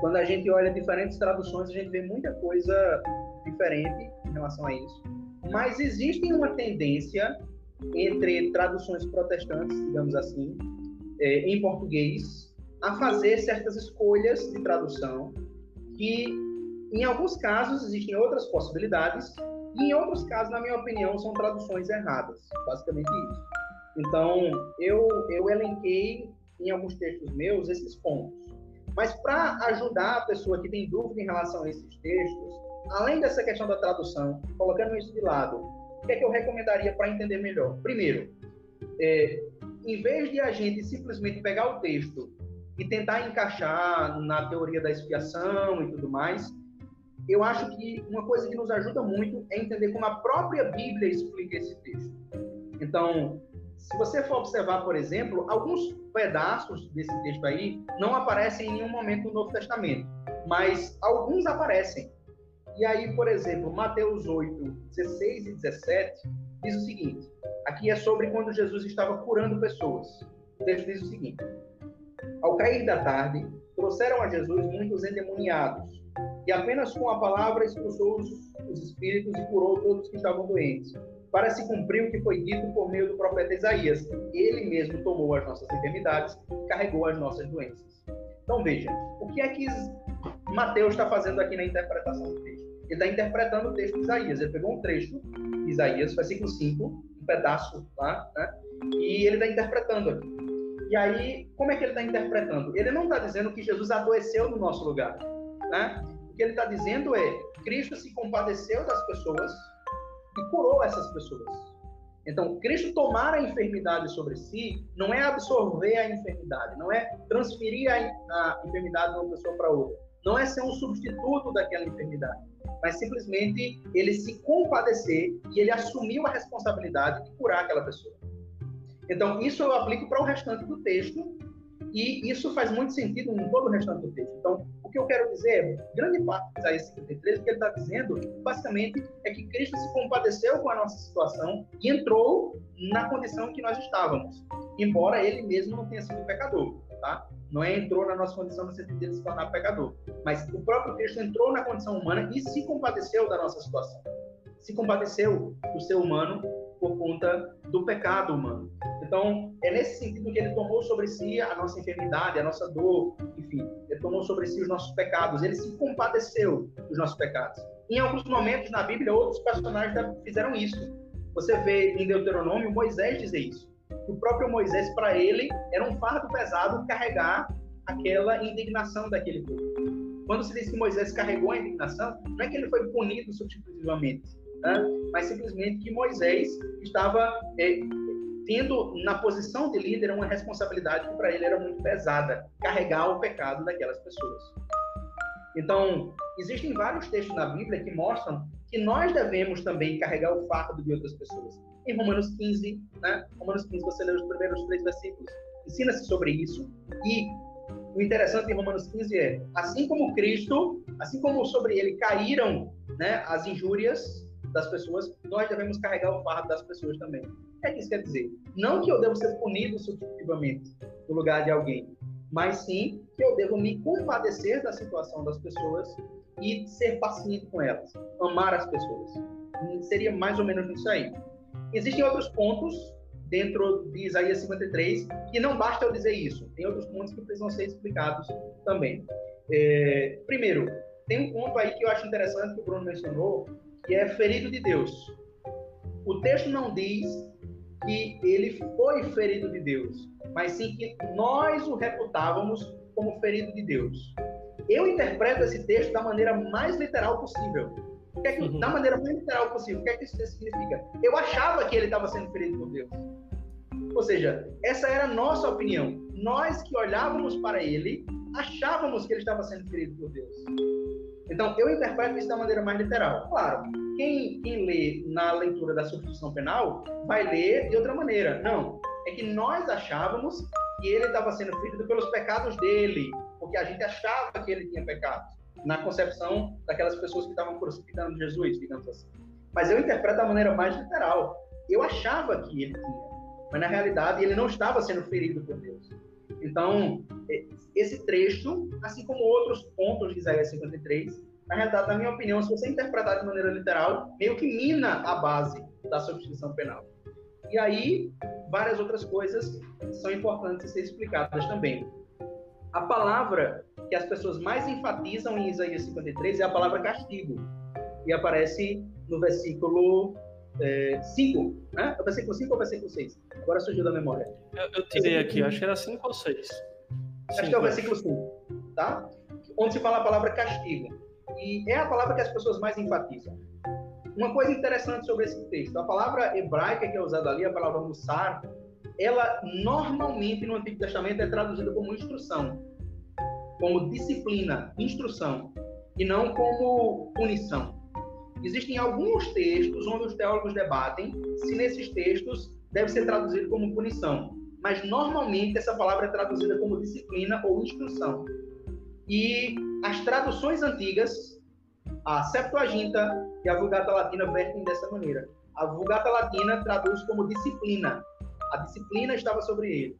Quando a gente olha diferentes traduções, a gente vê muita coisa diferente em relação a isso. Mas existe uma tendência entre traduções protestantes, digamos assim, é, em português, a fazer certas escolhas de tradução que, em alguns casos, existem outras possibilidades e em outros casos, na minha opinião, são traduções erradas. Basicamente isso. Então, eu, eu elenquei em alguns textos meus esses pontos. Mas para ajudar a pessoa que tem dúvida em relação a esses textos, além dessa questão da tradução, colocando isso de lado, o que é que eu recomendaria para entender melhor? Primeiro, é, em vez de a gente simplesmente pegar o texto e tentar encaixar na teoria da expiação e tudo mais, eu acho que uma coisa que nos ajuda muito é entender como a própria Bíblia explica esse texto. Então, se você for observar, por exemplo, alguns pedaços desse texto aí não aparecem em nenhum momento no Novo Testamento, mas alguns aparecem. E aí, por exemplo, Mateus 8, 16 e 17 diz o seguinte: aqui é sobre quando Jesus estava curando pessoas. O texto diz o seguinte: Ao cair da tarde, trouxeram a Jesus muitos endemoniados e apenas com a palavra expulsou os, os espíritos e curou todos que estavam doentes, para se cumprir o que foi dito por meio do profeta Isaías. Ele mesmo tomou as nossas enfermidades, carregou as nossas doenças. Então veja, o que é que Mateus está fazendo aqui na interpretação do texto? Ele está interpretando o texto de Isaías. Ele pegou um trecho Isaías, versículo 5, um pedaço lá, né? e ele está interpretando aqui. E aí, como é que ele está interpretando? Ele não está dizendo que Jesus adoeceu no nosso lugar. Né? que ele está dizendo é: Cristo se compadeceu das pessoas e curou essas pessoas. Então, Cristo tomar a enfermidade sobre si não é absorver a enfermidade, não é transferir a, enfermidade de uma pessoa para outra, não é ser um substituto daquela enfermidade, mas simplesmente ele se compadecer e ele assumiu a responsabilidade de curar aquela pessoa. Então, isso eu aplico para o restante do texto e isso faz muito sentido em todo o restante do texto. Então, o que eu quero dizer é, grande parte de Isaías 53, o que ele está dizendo, basicamente, é que Cristo se compadeceu com a nossa situação e entrou na condição que nós estávamos, embora ele mesmo não tenha sido pecador, tá? Não é entrou na nossa condição no sentido de se tornar pecador, mas o próprio Cristo entrou na condição humana e se compadeceu da nossa situação. Se compadeceu do ser humano por conta do pecado humano. Então, é nesse sentido que ele tomou sobre si a nossa enfermidade, a nossa dor, enfim, ele tomou sobre si os nossos pecados, ele se compadeceu dos nossos pecados. Em alguns momentos na Bíblia, outros personagens fizeram isso. Você vê em Deuteronômio Moisés dizer isso. O próprio Moisés, para ele, era um fardo pesado carregar aquela indignação daquele povo. Quando se diz que Moisés carregou a indignação, não é que ele foi punido substitutivamente, né? mas simplesmente que Moisés estava é, tendo na posição de líder uma responsabilidade que para ele era muito pesada, carregar o pecado daquelas pessoas. Então, existem vários textos na Bíblia que mostram que nós devemos também carregar o fardo de outras pessoas. Em Romanos 15, né? Romanos 15, você lê os primeiros três versículos, ensina-se sobre isso. E o interessante em Romanos 15 é, assim como Cristo, assim como sobre ele caíram né, as injúrias das pessoas, nós devemos carregar o fardo das pessoas também. O que é que isso quer dizer? Não que eu devo ser punido substitutivamente no lugar de alguém, mas sim que eu devo me compadecer da situação das pessoas e ser paciente com elas, amar as pessoas. Seria mais ou menos isso aí. Existem outros pontos dentro de Isaías 53 que não basta eu dizer isso. Tem outros pontos que precisam ser explicados também. É, primeiro, tem um ponto aí que eu acho interessante que o Bruno mencionou, que é ferido de Deus. O texto não diz que ele foi ferido de Deus, mas sim que nós o reputávamos como ferido de Deus. Eu interpreto esse texto da maneira mais literal possível. Que é que, uhum. Da maneira mais literal possível. O que é que isso significa? Eu achava que ele estava sendo ferido por Deus. Ou seja, essa era a nossa opinião. Nós que olhávamos para ele, achávamos que ele estava sendo ferido por Deus. Então, eu interpreto isso da maneira mais literal. Claro, quem, quem lê na leitura da substituição penal vai ler de outra maneira. Não, é que nós achávamos que ele estava sendo ferido pelos pecados dele, porque a gente achava que ele tinha pecados, na concepção daquelas pessoas que estavam crucificando Jesus, digamos assim. Mas eu interpreto da maneira mais literal. Eu achava que ele tinha, mas na realidade ele não estava sendo ferido por Deus. Então, é, esse trecho, assim como outros pontos de Isaías 53, na realidade, na minha opinião, se você interpretar de maneira literal, meio que mina a base da substituição penal. E aí, várias outras coisas são importantes ser explicadas também. A palavra que as pessoas mais enfatizam em Isaías 53 é a palavra castigo, e aparece no versículo 5, é, né? É o versículo 5 ou o versículo 6? Agora surgiu da memória. Eu, eu tirei aqui, acho que era 5 ou 6. Acho que é o versículo 5, tá? Onde se fala a palavra castigo. E é a palavra que as pessoas mais enfatizam. Uma coisa interessante sobre esse texto, a palavra hebraica que é usada ali, a palavra mussar, ela normalmente no Antigo Testamento é traduzida como instrução, como disciplina, instrução, e não como punição. Existem alguns textos onde os teólogos debatem se nesses textos deve ser traduzido como punição, mas normalmente essa palavra é traduzida como disciplina ou instrução. E as traduções antigas, a Septuaginta e a Vulgata Latina vertem dessa maneira. A Vulgata Latina traduz como disciplina. A disciplina estava sobre ele.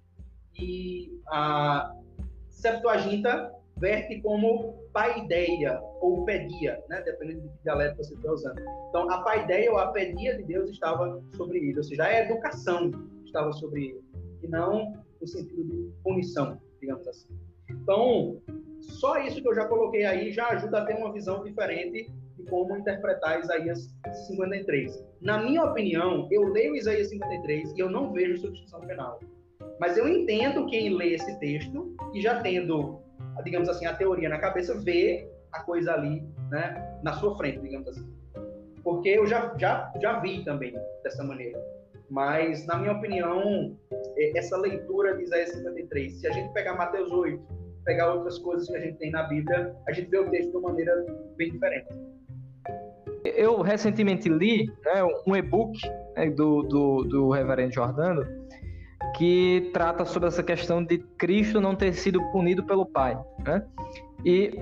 E a Septuaginta verte como paideia ou pedia, né? dependendo de que dialeto você estiver usando. Então, a paideia ou a pedia de Deus estava sobre ele, ou seja, a educação estava sobre ele, e não no sentido de punição, digamos assim. Então, só isso que eu já coloquei aí já ajuda a ter uma visão diferente de como interpretar Isaías 53. Na minha opinião, eu leio Isaías 53 e eu não vejo substituição penal. Mas eu entendo quem lê esse texto e já tendo digamos assim, a teoria na cabeça, vê a coisa ali, né, na sua frente, digamos assim. Porque eu já, já, já vi também dessa maneira. Mas, na minha opinião, é, essa leitura de Isaías 53, se a gente pegar Mateus 8, pegar outras coisas que a gente tem na Bíblia, a gente vê o texto de uma maneira bem diferente. Eu recentemente li né, um e-book né, do, do, do reverendo Jordano que trata sobre essa questão de Cristo não ter sido punido pelo Pai. Né? E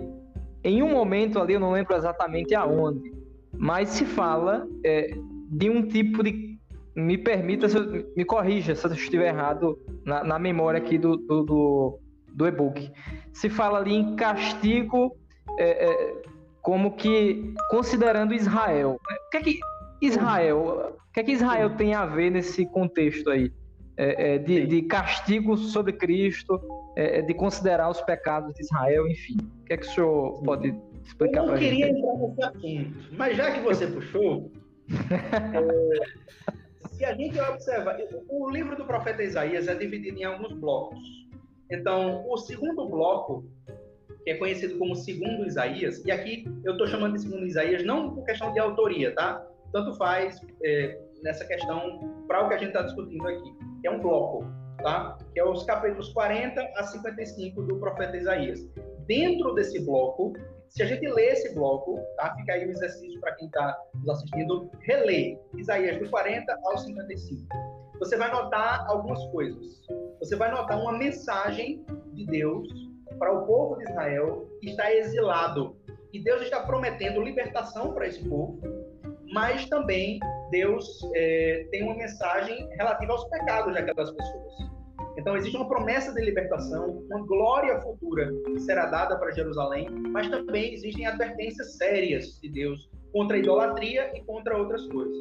em um momento ali, eu não lembro exatamente aonde, mas se fala é, de um tipo de. Me permita, me corrija se eu estiver errado na, na memória aqui do, do, do, do e-book. Se fala ali em castigo é, é, como que considerando Israel. O que é que Israel, o que é que Israel tem a ver nesse contexto aí? É, é, de, de, castigo sobre Cristo, é, é, de considerar os pecados de Israel, enfim. O que é que o senhor pode explicar para a gente? Eu queria entrar nesse assunto, mas já que você puxou, é, se a gente observar, o livro do profeta Isaías é dividido em alguns blocos. Então, o segundo bloco, que é conhecido como segundo Isaías, e aqui eu estou chamando de segundo Isaías não por questão de autoria, tá? Tanto faz é, nessa questão para o que a gente está discutindo aqui que é um bloco, tá? Que é os capítulos 40 a 55 do profeta Isaías. Dentro desse bloco, se a gente lê esse bloco, tá? Fica aí o exercício para quem está nos assistindo, reler Isaías do 40 ao 55. Você vai notar algumas coisas. Você vai notar uma mensagem de Deus para o povo de Israel que está exilado. E Deus está prometendo libertação para esse povo, mas também Deus é, tem uma mensagem relativa aos pecados daquelas pessoas. Então, existe uma promessa de libertação, uma glória futura que será dada para Jerusalém, mas também existem advertências sérias de Deus contra a idolatria e contra outras coisas.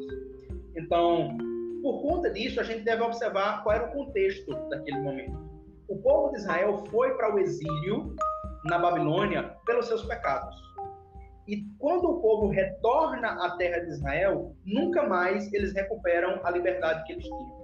Então, por conta disso, a gente deve observar qual era o contexto daquele momento. O povo de Israel foi para o exílio na Babilônia pelos seus pecados. E quando o povo retorna à terra de Israel, nunca mais eles recuperam a liberdade que eles tinham.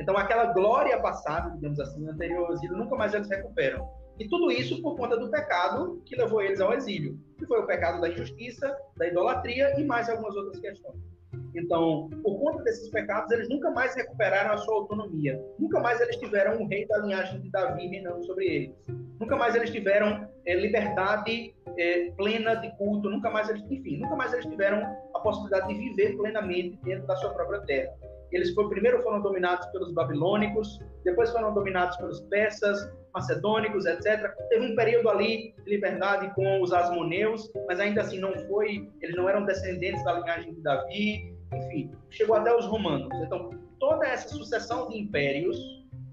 Então, aquela glória passada, digamos assim, anterior ao exílio, nunca mais eles recuperam. E tudo isso por conta do pecado que levou eles ao exílio, que foi o pecado da injustiça, da idolatria e mais algumas outras questões. Então, por conta desses pecados, eles nunca mais recuperaram a sua autonomia. Nunca mais eles tiveram um rei da linhagem de Davi reinando sobre eles. Nunca mais eles tiveram é, liberdade é, plena de culto. Nunca mais eles, enfim, nunca mais eles tiveram a possibilidade de viver plenamente dentro da sua própria terra. Eles foi, primeiro foram dominados pelos babilônicos, depois foram dominados pelos persas, macedônicos, etc. Teve um período ali de liberdade com os asmoneus, mas ainda assim não foi, eles não eram descendentes da linhagem de Davi, enfim, chegou até os romanos. Então, toda essa sucessão de impérios,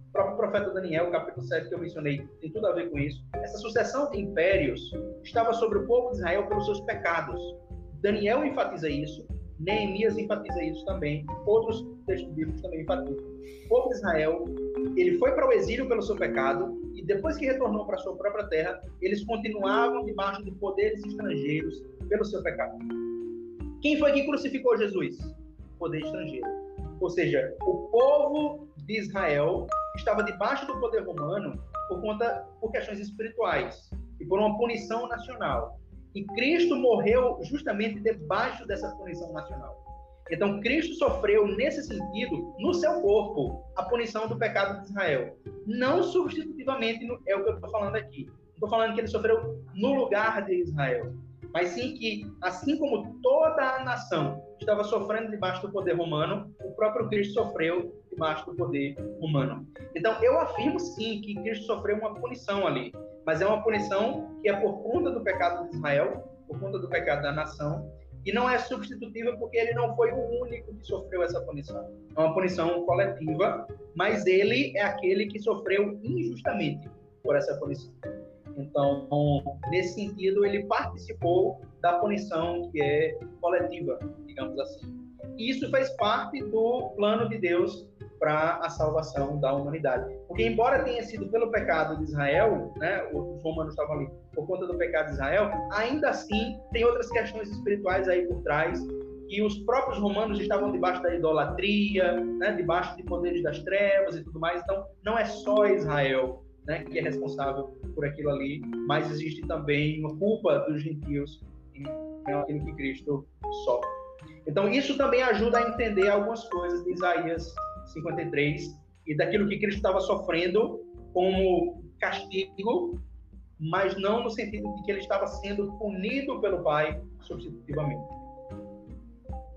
o próprio profeta Daniel, capítulo 7 que eu mencionei, tem tudo a ver com isso. Essa sucessão de impérios estava sobre o povo de Israel pelos seus pecados. Daniel enfatiza isso, Neemias enfatiza isso também, outros textos bíblicos também enfatizam. O povo de Israel, ele foi para o exílio pelo seu pecado e depois que retornou para sua própria terra, eles continuavam debaixo de poderes estrangeiros pelo seu pecado. Quem foi que crucificou Jesus? Poder estrangeiro. Ou seja, o povo de Israel estava debaixo do poder romano por conta por questões espirituais e por uma punição nacional. E Cristo morreu justamente debaixo dessa punição nacional. Então, Cristo sofreu, nesse sentido, no seu corpo, a punição do pecado de Israel. Não substitutivamente, é o que eu estou falando aqui. Não estou falando que ele sofreu no lugar de Israel mas sim que, assim como toda a nação estava sofrendo debaixo do poder romano, o próprio Cristo sofreu debaixo do poder romano. Então, eu afirmo sim que Cristo sofreu uma punição ali, mas é uma punição que é por conta do pecado de Israel, por conta do pecado da nação, e não é substitutiva porque ele não foi o único que sofreu essa punição. É uma punição coletiva, mas ele é aquele que sofreu injustamente por essa punição. Então, nesse sentido, ele participou da punição que é coletiva, digamos assim. E isso faz parte do plano de Deus para a salvação da humanidade. Porque, embora tenha sido pelo pecado de Israel, né, os romanos estavam ali por conta do pecado de Israel, ainda assim tem outras questões espirituais aí por trás que os próprios romanos estavam debaixo da idolatria, né, debaixo de poderes das trevas e tudo mais. Então, não é só Israel né, que é responsável por aquilo ali, mas existe também uma culpa dos gentios em aquilo que Cristo sofre. Então, isso também ajuda a entender algumas coisas de Isaías 53 e daquilo que Cristo estava sofrendo como castigo, mas não no sentido de que ele estava sendo punido pelo Pai substitutivamente.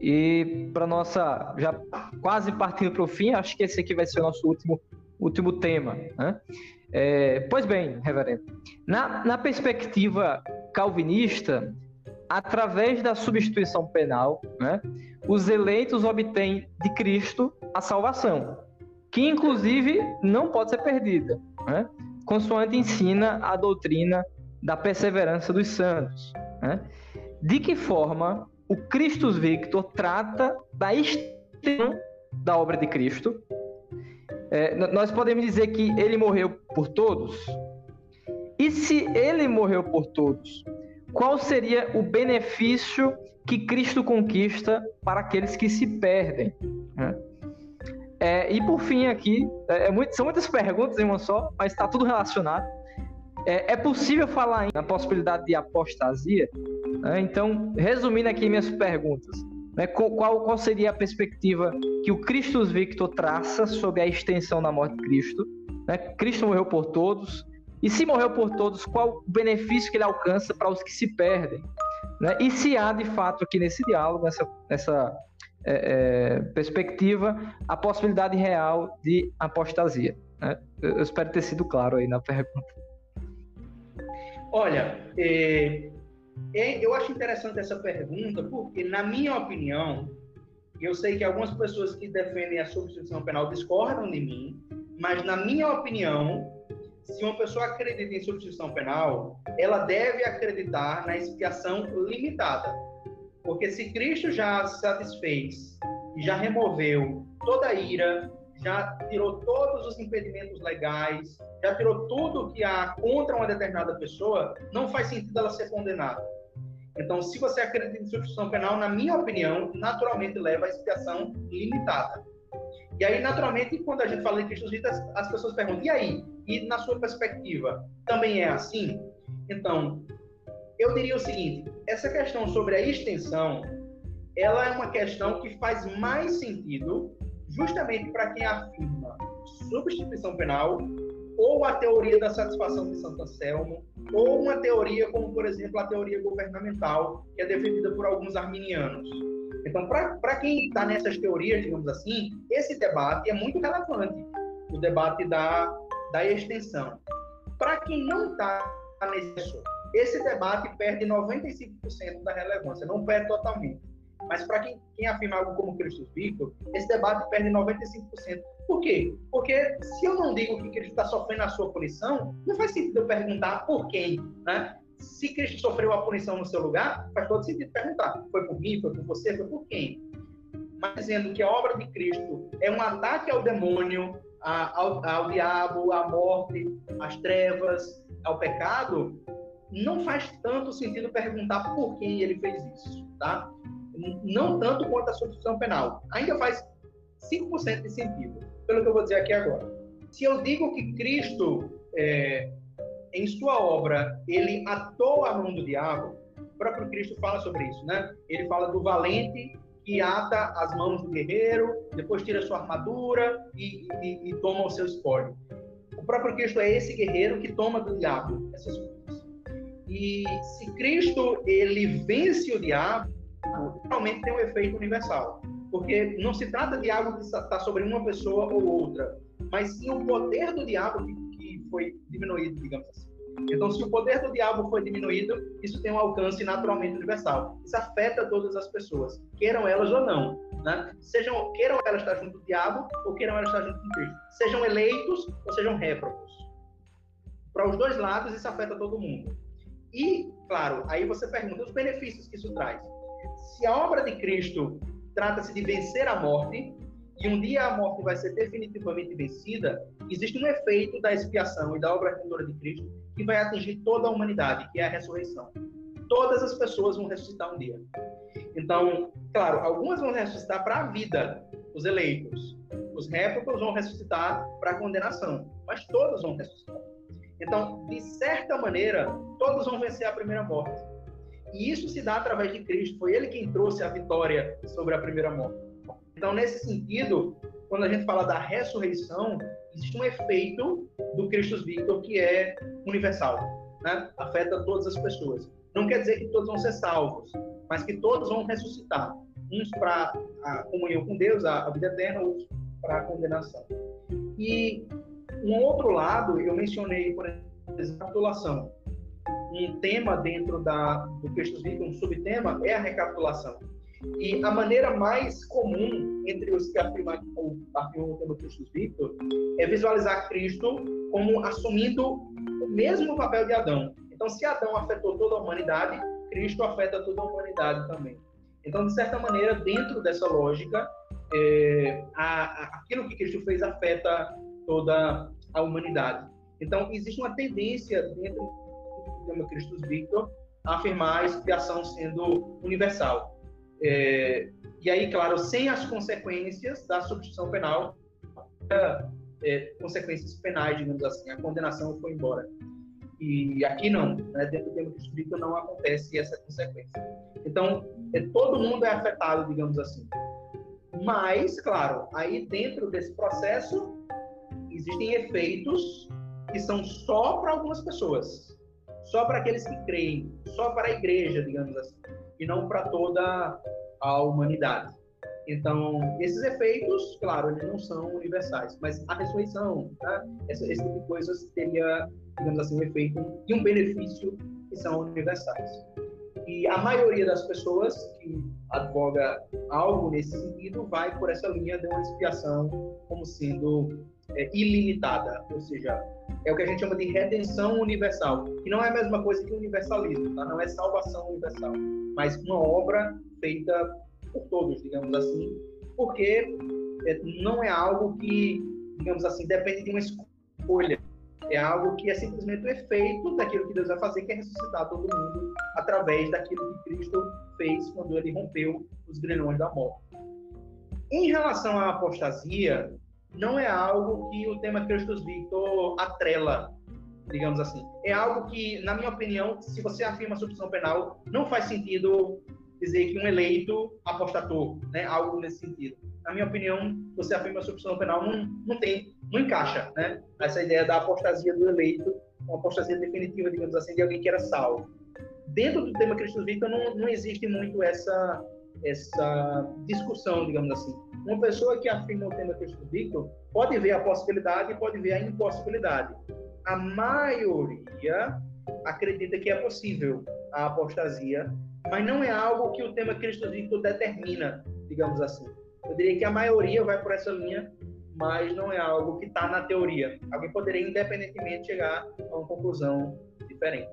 E para nossa, já quase partindo para o fim, acho que esse aqui vai ser o nosso último, último tema. Né? É, pois bem, reverendo, na, na perspectiva calvinista, através da substituição penal, né, os eleitos obtêm de Cristo a salvação, que inclusive não pode ser perdida, né, consoante ensina a doutrina da perseverança dos santos. Né. De que forma o Christus Victor trata da extensão da obra de Cristo? É, nós podemos dizer que ele morreu por todos? E se ele morreu por todos, qual seria o benefício que Cristo conquista para aqueles que se perdem? Né? É, e por fim, aqui, é, é muito, são muitas perguntas em uma só, mas está tudo relacionado. É, é, possível falar na possibilidade de apostasia? Né? Então, resumindo aqui minhas perguntas, né? qual, qual seria a perspectiva que o Christus Victor traça sobre a extensão da morte de Cristo? Né? Cristo morreu por todos, e se morreu por todos, qual o benefício que ele alcança para os que se perdem? Né? E se há, de fato, aqui nesse diálogo, nessa, nessa é, é, perspectiva, a possibilidade real de apostasia? Né? Eu, espero ter sido claro aí na pergunta. Olha, é, é, eu acho interessante essa pergunta, porque, na minha opinião, eu sei que algumas pessoas que defendem a substituição penal discordam de mim, mas, na minha opinião, se uma pessoa acredita em substituição penal, ela deve acreditar na expiação limitada. Porque se Cristo já satisfez e já removeu toda a ira, já tirou todos os impedimentos legais, já tirou tudo que há contra uma determinada pessoa, não faz sentido ela ser condenada. Então, se você acredita em substituição penal, na minha opinião, naturalmente leva à expiação limitada. E aí, naturalmente, quando a gente fala de Cristo as pessoas perguntam, e aí? E na sua perspectiva, também é assim? Então, eu diria o seguinte, essa questão sobre a extensão, ela é uma questão que faz mais sentido justamente para quem afirma substituição penal ou a teoria da satisfação de Santo Anselmo, ou uma teoria como, por exemplo, a teoria governamental, que é defendida por alguns arminianos. Então, para quem está nessas teorias, digamos assim, esse debate é muito relevante, o debate da, da extensão. Para quem não está nesse esse debate perde 95% da relevância, não perde totalmente. Mas para quem, quem afirma algo como Cristo Victor, esse debate perde 95%. Por quê? Porque se eu não digo que Cristo está sofrendo a sua punição, não faz sentido eu perguntar por quem, né? Se Cristo sofreu a punição no seu lugar, faz todo sentido perguntar. Foi por mim, foi por você, foi por quem? Mas dizendo que a obra de Cristo é um ataque ao demônio, ao, ao diabo, à morte, às trevas, ao pecado, não faz tanto sentido perguntar por quem ele fez isso, tá? Não tanto quanto a substituição penal. Ainda faz 5% de sentido, pelo que eu vou dizer aqui agora. Se eu digo que Cristo é, em sua obra, ele atou a mão do diabo, o próprio Cristo fala sobre isso, né? Ele fala do valente que ata as mãos do guerreiro, depois tira sua armadura e, e, e toma o seu espólio. O próprio Cristo é esse guerreiro que toma do diabo essas coisas. E se Cristo ele vence o diabo, realmente tem um efeito universal. Porque não se trata de algo que está sobre uma pessoa ou outra, mas sim o poder do diabo que foi diminuído, digamos assim. Então, se o poder do diabo foi diminuído, isso tem um alcance naturalmente universal. Isso afeta todas as pessoas, queiram elas ou não. Né? Sejam, queiram elas estar junto do diabo ou queiram elas estar junto com Cristo. Sejam eleitos ou sejam réprobos. Para os dois lados, isso afeta todo mundo. E, claro, aí você pergunta os benefícios que isso traz. Se a obra de Cristo trata-se de vencer a morte, e um dia a morte vai ser definitivamente vencida, existe um efeito da expiação e da obra redentora de Cristo que vai atingir toda a humanidade, que é a ressurreição. Todas as pessoas vão ressuscitar um dia. Então, claro, algumas vão ressuscitar para a vida, os eleitos. Os réprobos vão ressuscitar para a condenação, mas todos vão ressuscitar. Então, de certa maneira, todos vão vencer a primeira morte. E isso se dá através de Cristo. Foi ele quem trouxe a vitória sobre a primeira morte. Então, nesse sentido, quando a gente fala da ressurreição, existe um efeito do Cristo Victor que é universal, né? afeta todas as pessoas. Não quer dizer que todos vão ser salvos, mas que todos vão ressuscitar. Uns para a comunhão com Deus, a, vida eterna, outros para a condenação. E um outro lado, eu mencionei, por exemplo, a. Um tema dentro da, do Cristo Victor, um subtema, é a recapitulação. E a maneira mais comum entre os que afirmam, afirmam o tema Cristo Victor é visualizar Cristo como assumindo o mesmo papel de Adão. Então, se Adão afetou toda a humanidade, Cristo afeta toda a humanidade também. Então, de certa maneira, dentro dessa lógica, é, a, a, aquilo que Cristo fez afeta toda a humanidade. Então, existe uma tendência dentro do tema Cristo Victor a afirmar a expiação sendo universal. É, e aí, claro, sem as consequências da substituição penal, é, consequências penais, digamos assim, a condenação foi embora. E aqui não, né? dentro do tema Cristo não acontece essa consequência. Então, é, todo mundo é afetado, digamos assim. Mas, claro, aí dentro desse processo existem efeitos que são só para algumas pessoas, só para aqueles que creem, só para a igreja, digamos assim e não para toda a humanidade. Então, esses efeitos, claro, eles não são universais, mas a ressurreição, tá? esse, esse tipo de coisas teria, digamos assim, um efeito e um benefício que são universais. E a maioria das pessoas que advoga algo nesse sentido vai por essa linha de uma expiação como sendo é, ilimitada, ou seja, é o que a gente chama de redenção universal, que não é a mesma coisa que universalismo, tá? não é salvação universal, mas uma obra feita por todos, digamos assim, porque é, não é algo que, digamos assim, depende de uma escolha, é algo que é simplesmente o efeito daquilo que Deus vai fazer, que é ressuscitar todo mundo através daquilo que Cristo fez quando ele rompeu os grilhões da morte. Em relação à apostasia, não é algo que o tema Christus Victor atrela, digamos assim. É algo que, na minha opinião, se você afirma a substituição penal, não faz sentido dizer que um eleito apostatou, né? Algo nesse sentido. Na minha opinião, você afirma a substituição penal não, não tem, não encaixa, né? Essa ideia da apostasia do eleito, uma apostasia definitiva, digamos assim, de alguém que era salvo. Dentro do tema Cristo Victor não, não existe muito essa essa discussão, digamos assim. Uma pessoa que afirma o tema Cristo Victor pode ver a possibilidade e pode ver a impossibilidade. A maioria acredita que é possível a apostasia, mas não é algo que o tema Cristo Victor determina, digamos assim. Eu diria que a maioria vai por essa linha, mas não é algo que está na teoria. Alguém poderia, independentemente, chegar a uma conclusão diferente.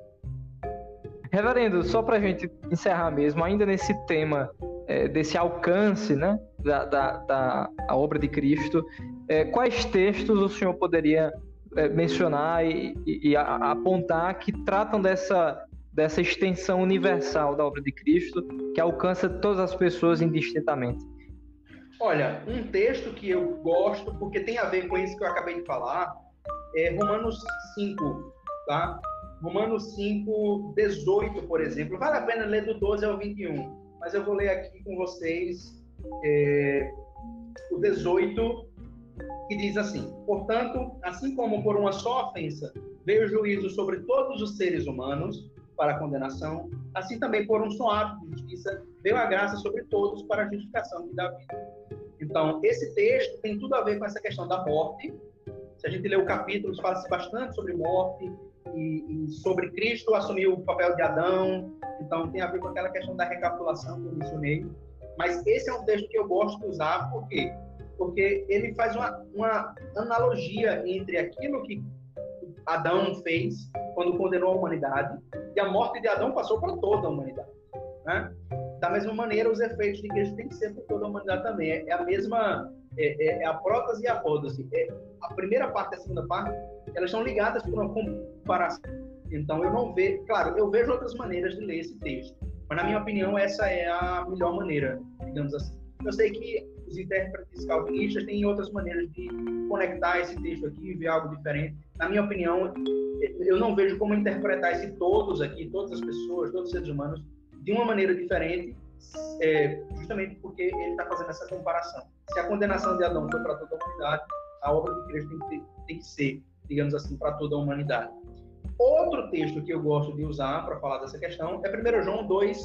Reverendo, só para a gente encerrar mesmo, ainda nesse tema é, desse alcance né, da, da, da obra de Cristo, é, quais textos o senhor poderia é, mencionar e, e, e a, apontar que tratam dessa, dessa extensão universal da obra de Cristo, que alcança todas as pessoas indistintamente? Olha, um texto que eu gosto, porque tem a ver com isso que eu acabei de falar, é Romanos 5, tá? Romanos 5, 18, por exemplo. Vale a pena ler do 12 ao 21 mas eu vou ler aqui com vocês é, o 18, que diz assim: Portanto, assim como por uma só ofensa veio o juízo sobre todos os seres humanos para a condenação, assim também por um só ato de justiça veio a graça sobre todos para a justificação de Davi. Então, esse texto tem tudo a ver com essa questão da morte. Se a gente ler o capítulo, fala-se bastante sobre morte, e, e, sobre Cristo assumir o papel de Adão, então tem a ver com aquela questão da recapitulação que eu mencionei. Mas esse é um texto que eu gosto de usar, por quê? Porque ele faz uma, uma analogia entre aquilo que Adão fez quando condenou a humanidade e a morte de Adão passou para toda a humanidade. Né? Da mesma maneira, os efeitos de Cristo têm que ser para toda a humanidade também. É, é a mesma, é, é, é a prótese e a apótese. É, a primeira parte e a segunda parte, elas são ligadas por uma comparação. Então, eu não vejo, claro, eu vejo outras maneiras de ler esse texto, mas na minha opinião, essa é a melhor maneira, digamos assim. Eu sei que os intérpretes calvinistas têm outras maneiras de conectar esse texto aqui e ver algo diferente. Na minha opinião, eu não vejo como interpretar esse todos aqui, todas as pessoas, todos os seres humanos, de uma maneira diferente, é, justamente porque ele está fazendo essa comparação. Se a condenação de Adão foi para toda a humanidade, a obra de Cristo tem que, tem que ser, digamos assim, para toda a humanidade. Outro texto que eu gosto de usar para falar dessa questão é 1 João 2,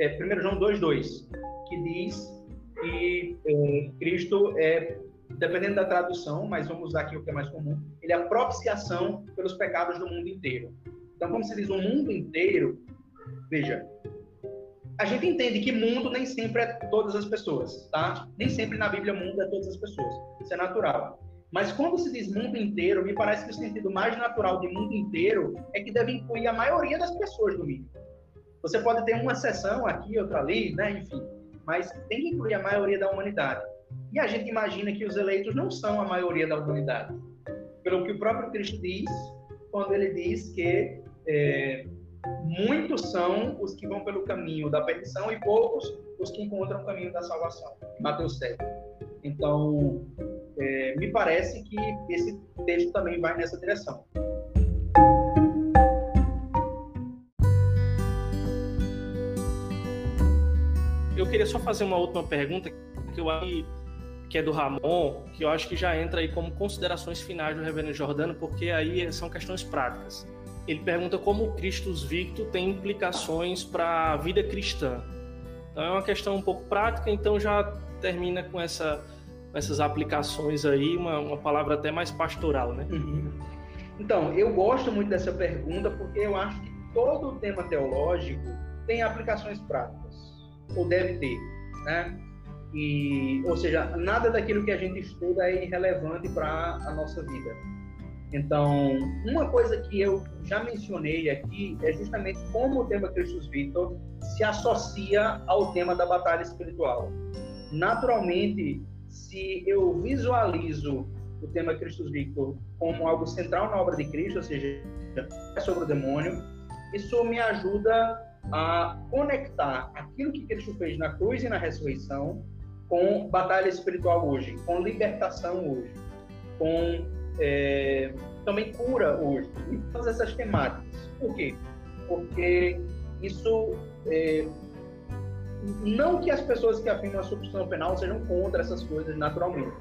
é, 1 João 2,2, que diz que é, Cristo é, dependendo da tradução, mas vamos usar aqui o que é mais comum, ele é a propiciação pelos pecados do mundo inteiro. Então, como se diz o mundo inteiro, veja, a gente entende que mundo nem sempre é todas as pessoas, tá? Nem sempre na Bíblia mundo é todas as pessoas. Isso é natural. Mas quando se diz mundo inteiro, me parece que o sentido mais natural de mundo inteiro é que deve incluir a maioria das pessoas do mínimo. Você pode ter uma exceção aqui, outra ali, né? Enfim, mas tem que incluir a maioria da humanidade. E a gente imagina que os eleitos não são a maioria da humanidade. Pelo que o próprio Cristo diz, quando ele diz que é, muitos são os que vão pelo caminho da perdição e poucos os que encontram o caminho da salvação. Mateus 7. Então, é, me parece que esse texto também vai nessa direção. Eu queria só fazer uma última pergunta que eu que é do Ramon, que eu acho que já entra aí como considerações finais do Reverendo Jordano, porque aí são questões práticas. Ele pergunta como o Christus Victo tem implicações para a vida cristã. Então é uma questão um pouco prática, então já termina com essa essas aplicações aí, uma, uma palavra até mais pastoral, né? Uhum. Então, eu gosto muito dessa pergunta porque eu acho que todo tema teológico tem aplicações práticas, ou deve ter, né? E, ou seja, nada daquilo que a gente estuda é irrelevante para a nossa vida. Então, uma coisa que eu já mencionei aqui é justamente como o tema Christus Victor se associa ao tema da batalha espiritual. Naturalmente, se eu visualizo o tema Christus Victor como algo central na obra de Cristo, ou seja, é sobre o demônio, isso me ajuda a conectar aquilo que Cristo fez na cruz e na ressurreição com batalha espiritual hoje, com libertação hoje, com é, também cura hoje, e todas essas temáticas. Por quê? Porque isso é, não que as pessoas que afirmam a substituição penal sejam contra essas coisas naturalmente,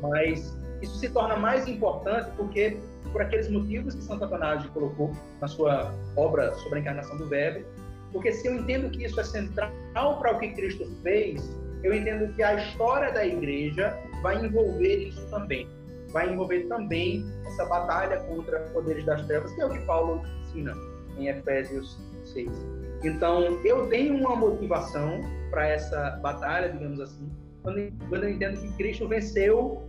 mas isso se torna mais importante porque por aqueles motivos que Santa Atanásio colocou na sua obra sobre a encarnação do Verbo, porque se eu entendo que isso é central para o que Cristo fez, eu entendo que a história da igreja vai envolver isso também. Vai envolver também essa batalha contra poderes das trevas, que é o que Paulo ensina em Efésios 6. Então, eu tenho uma motivação para essa batalha, digamos assim, quando, eu entendo que Cristo venceu,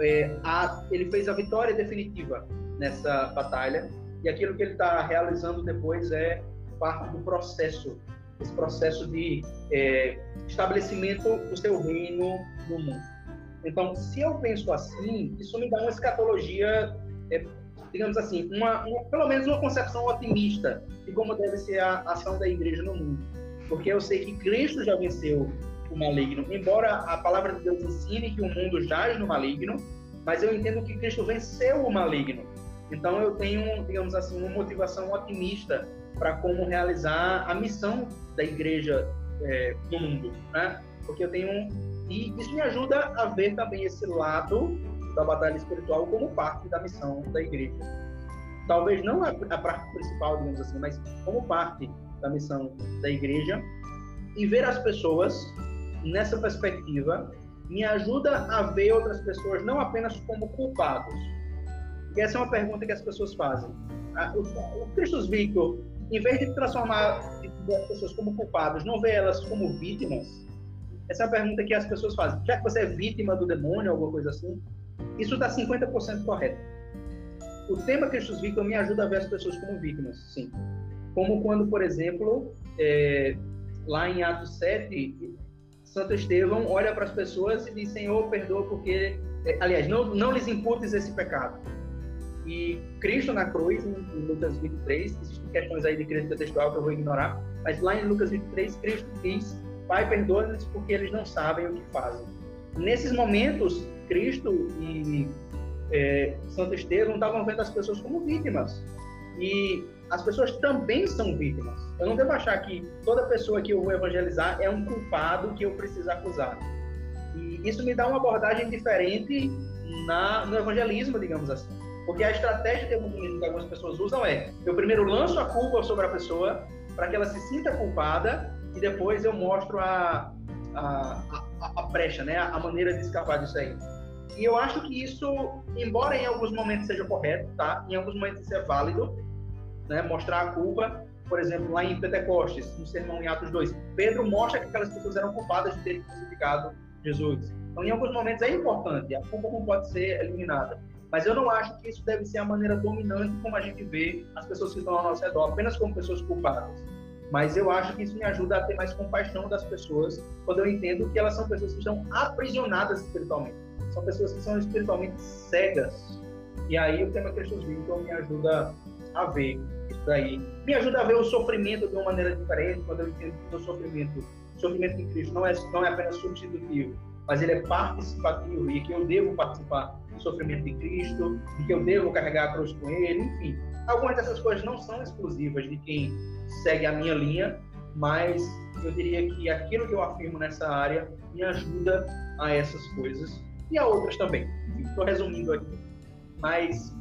é, a, ele fez a vitória definitiva nessa batalha, e aquilo que ele está realizando depois é parte do processo, esse processo de é, estabelecimento do seu reino no mundo. Então, se eu penso assim, isso me dá uma escatologia é, digamos assim, uma, uma, pelo menos uma concepção otimista de como deve ser a ação da igreja no mundo. Porque eu sei que Cristo já venceu o maligno, embora a palavra de Deus ensine que o mundo jaz no maligno, mas eu entendo que Cristo venceu o maligno. Então eu tenho, digamos assim, uma motivação otimista para como realizar a missão da igreja é, no mundo, né? Porque eu tenho e isso me ajuda a ver também esse lado da batalha espiritual como parte da missão da igreja. Talvez não a, parte principal, digamos assim, mas como parte da missão da igreja. E ver as pessoas nessa perspectiva me ajuda a ver outras pessoas não apenas como culpados. E essa é uma pergunta que as pessoas fazem. O, o Christus Victor, em vez de transformar as pessoas como culpados, não vê elas como vítimas? Essa é uma pergunta que as pessoas fazem. Já que você é vítima do demônio, alguma coisa assim, isso está 50% correto. O tema Christus Victor me ajuda a ver as pessoas como vítimas, sim. Como quando, por exemplo, é, lá em Atos 7, Santo Estevão olha para as pessoas e diz: Senhor, perdoa, porque. É, aliás, não, não lhes imputes esse pecado. E Cristo na cruz, em, Lucas 23, existem questões aí de crítica textual que eu vou ignorar, mas lá em Lucas 23, Cristo diz Pai, perdoa-lhes porque eles não sabem o que fazem. Nesses momentos, Cristo e é, Santo Estevão estavam vendo as pessoas como vítimas. E as pessoas também são vítimas. Eu não devo achar que toda pessoa que eu vou evangelizar é um culpado que eu preciso acusar. E isso me dá uma abordagem diferente na, no evangelismo, digamos assim. Porque a estratégia de que algumas pessoas usam é: eu primeiro lanço a culpa sobre a pessoa para que ela se sinta culpada e depois eu mostro a, a, a, a brecha, né? a maneira de escapar disso aí. E eu acho que isso, embora em alguns momentos seja correto, tá? Em alguns momentos isso é válido, né? Mostrar a culpa, por exemplo, lá em Pentecostes, no sermão em Atos 2, Pedro mostra que aquelas pessoas eram culpadas de terem crucificado Jesus. Então, em alguns momentos é importante, a culpa não pode ser eliminada. Mas eu não acho que isso deve ser a maneira dominante como a gente vê as pessoas que estão ao nosso redor, apenas como pessoas culpadas. Mas eu acho que isso me ajuda a ter mais compaixão das pessoas quando eu entendo que elas são pessoas que estão aprisionadas espiritualmente. São pessoas que são espiritualmente cegas. E aí o tema Cristo Vivo me ajuda a ver isso daí. Me ajuda a ver o sofrimento de uma maneira diferente, quando eu entendo que o sofrimento, o sofrimento de Cristo não é, não é apenas substitutivo, mas ele é participativo e que eu devo participar do sofrimento de Cristo, e que eu devo carregar a cruz com ele, enfim. Algumas dessas coisas não são exclusivas de quem segue a minha linha, mas eu diria que aquilo que eu afirmo nessa área me ajuda a essas coisas e a outras também. Estou resumindo aqui. Mas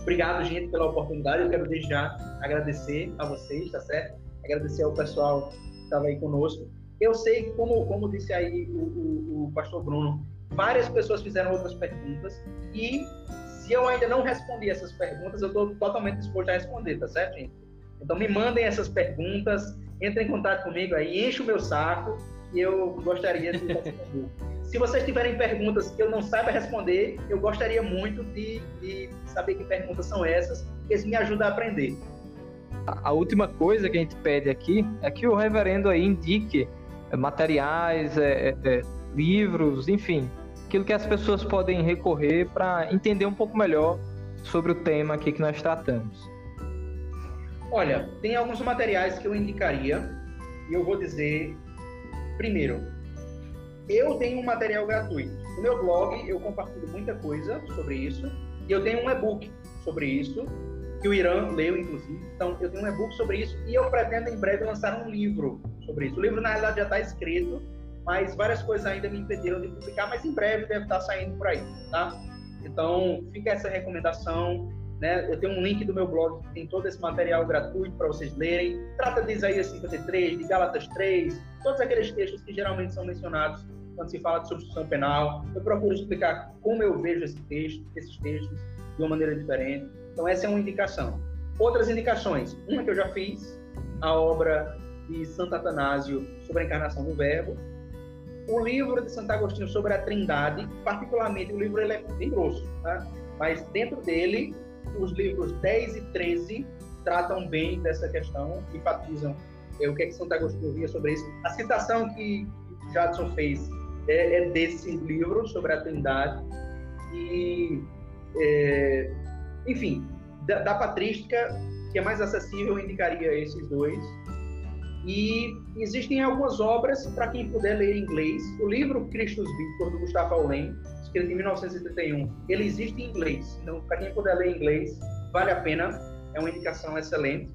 obrigado, gente, pela oportunidade. Eu quero já agradecer a vocês, tá certo? Agradecer ao pessoal que estava aí conosco. Eu sei, como, como disse aí o, o, o pastor Bruno, várias pessoas fizeram outras perguntas e se eu ainda não respondi essas perguntas, eu estou totalmente disposto a responder, tá certo, gente? Então me mandem essas perguntas, entrem em contato comigo aí, enche o meu saco e eu gostaria de responder. Se vocês tiverem perguntas que eu não saiba responder, eu gostaria muito de, de saber que perguntas são essas, porque isso me ajuda a aprender. A última coisa que a gente pede aqui é que o reverendo aí indique materiais, é, é, é livros, enfim, aquilo que as pessoas podem recorrer para entender um pouco melhor sobre o tema aqui que nós tratamos. Olha, tem alguns materiais que eu indicaria e eu vou dizer primeiro. Eu tenho um material gratuito. No meu blog eu compartilho muita coisa sobre isso e eu tenho um e-book sobre isso que o Irã leu, inclusive. Então, eu tenho um e-book sobre isso e eu pretendo em breve lançar um livro sobre isso. O livro, na realidade, já está escrito, mas várias coisas ainda me impediram de publicar, mas em breve deve estar saindo por aí, tá? Então, fica essa recomendação. Né? Eu tenho um link do meu blog que tem todo esse material gratuito para vocês lerem. Trata de Isaías 53, de Gálatas 3, todos aqueles textos que geralmente são mencionados quando se fala de substituição penal. Eu procuro explicar como eu vejo esse texto, esses textos de uma maneira diferente. Então, essa é uma indicação. Outras indicações. Uma que eu já fiz, a obra de Santo Atanásio sobre a encarnação do Verbo, o livro de Santo Agostinho sobre a Trindade, particularmente o livro ele é bem grosso, tá? mas dentro dele, os livros 10 e 13 tratam bem dessa questão, enfatizam é, o que, é que Santo Agostinho via sobre isso. A citação que Jadson fez é, é desse livro sobre a Trindade. E, é, enfim, da, da patrística, que é mais acessível, eu indicaria esses dois. E existem algumas obras para quem puder ler em inglês. O livro Christus Victor, do Gustavo Aulén, escrito em 1971, ele existe em inglês. Então, para quem puder ler em inglês, vale a pena. É uma indicação excelente.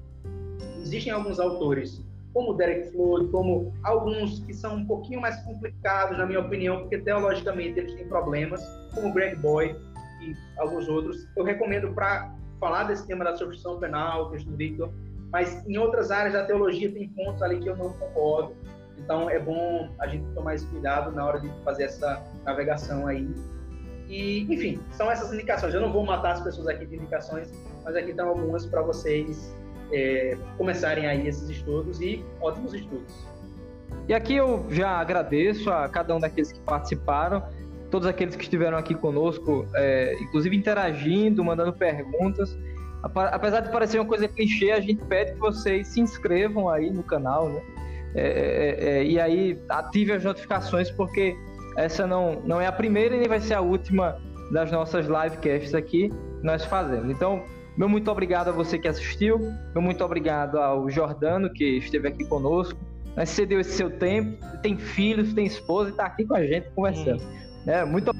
Existem alguns autores, como Derek Flood, como alguns que são um pouquinho mais complicados, na minha opinião, porque teologicamente eles têm problemas, como Greg Boyd alguns outros. Eu recomendo para falar desse tema da substituição penal, Christus Victor, mas em outras áreas da teologia tem pontos ali que eu não concordo. Então é bom a gente tomar esse cuidado na hora de fazer essa navegação aí. E, enfim, são essas indicações. Eu não vou matar as pessoas aqui de indicações, mas aqui estão algumas para vocês é, começarem aí esses estudos e ótimos estudos. E aqui eu já agradeço a cada um daqueles que participaram, todos aqueles que estiveram aqui conosco, é, inclusive interagindo, mandando perguntas apesar de parecer uma coisa clichê, a gente pede que vocês se inscrevam aí no canal, né? É, é, é, e aí ative as notificações, porque essa não, não é a primeira e nem vai ser a última das nossas livecasts aqui que nós fazemos. Então, meu muito obrigado a você que assistiu, meu muito obrigado ao Jordano que esteve aqui conosco, né, cedeu esse seu tempo, tem filhos, tem esposa e está aqui com a gente conversando. É, muito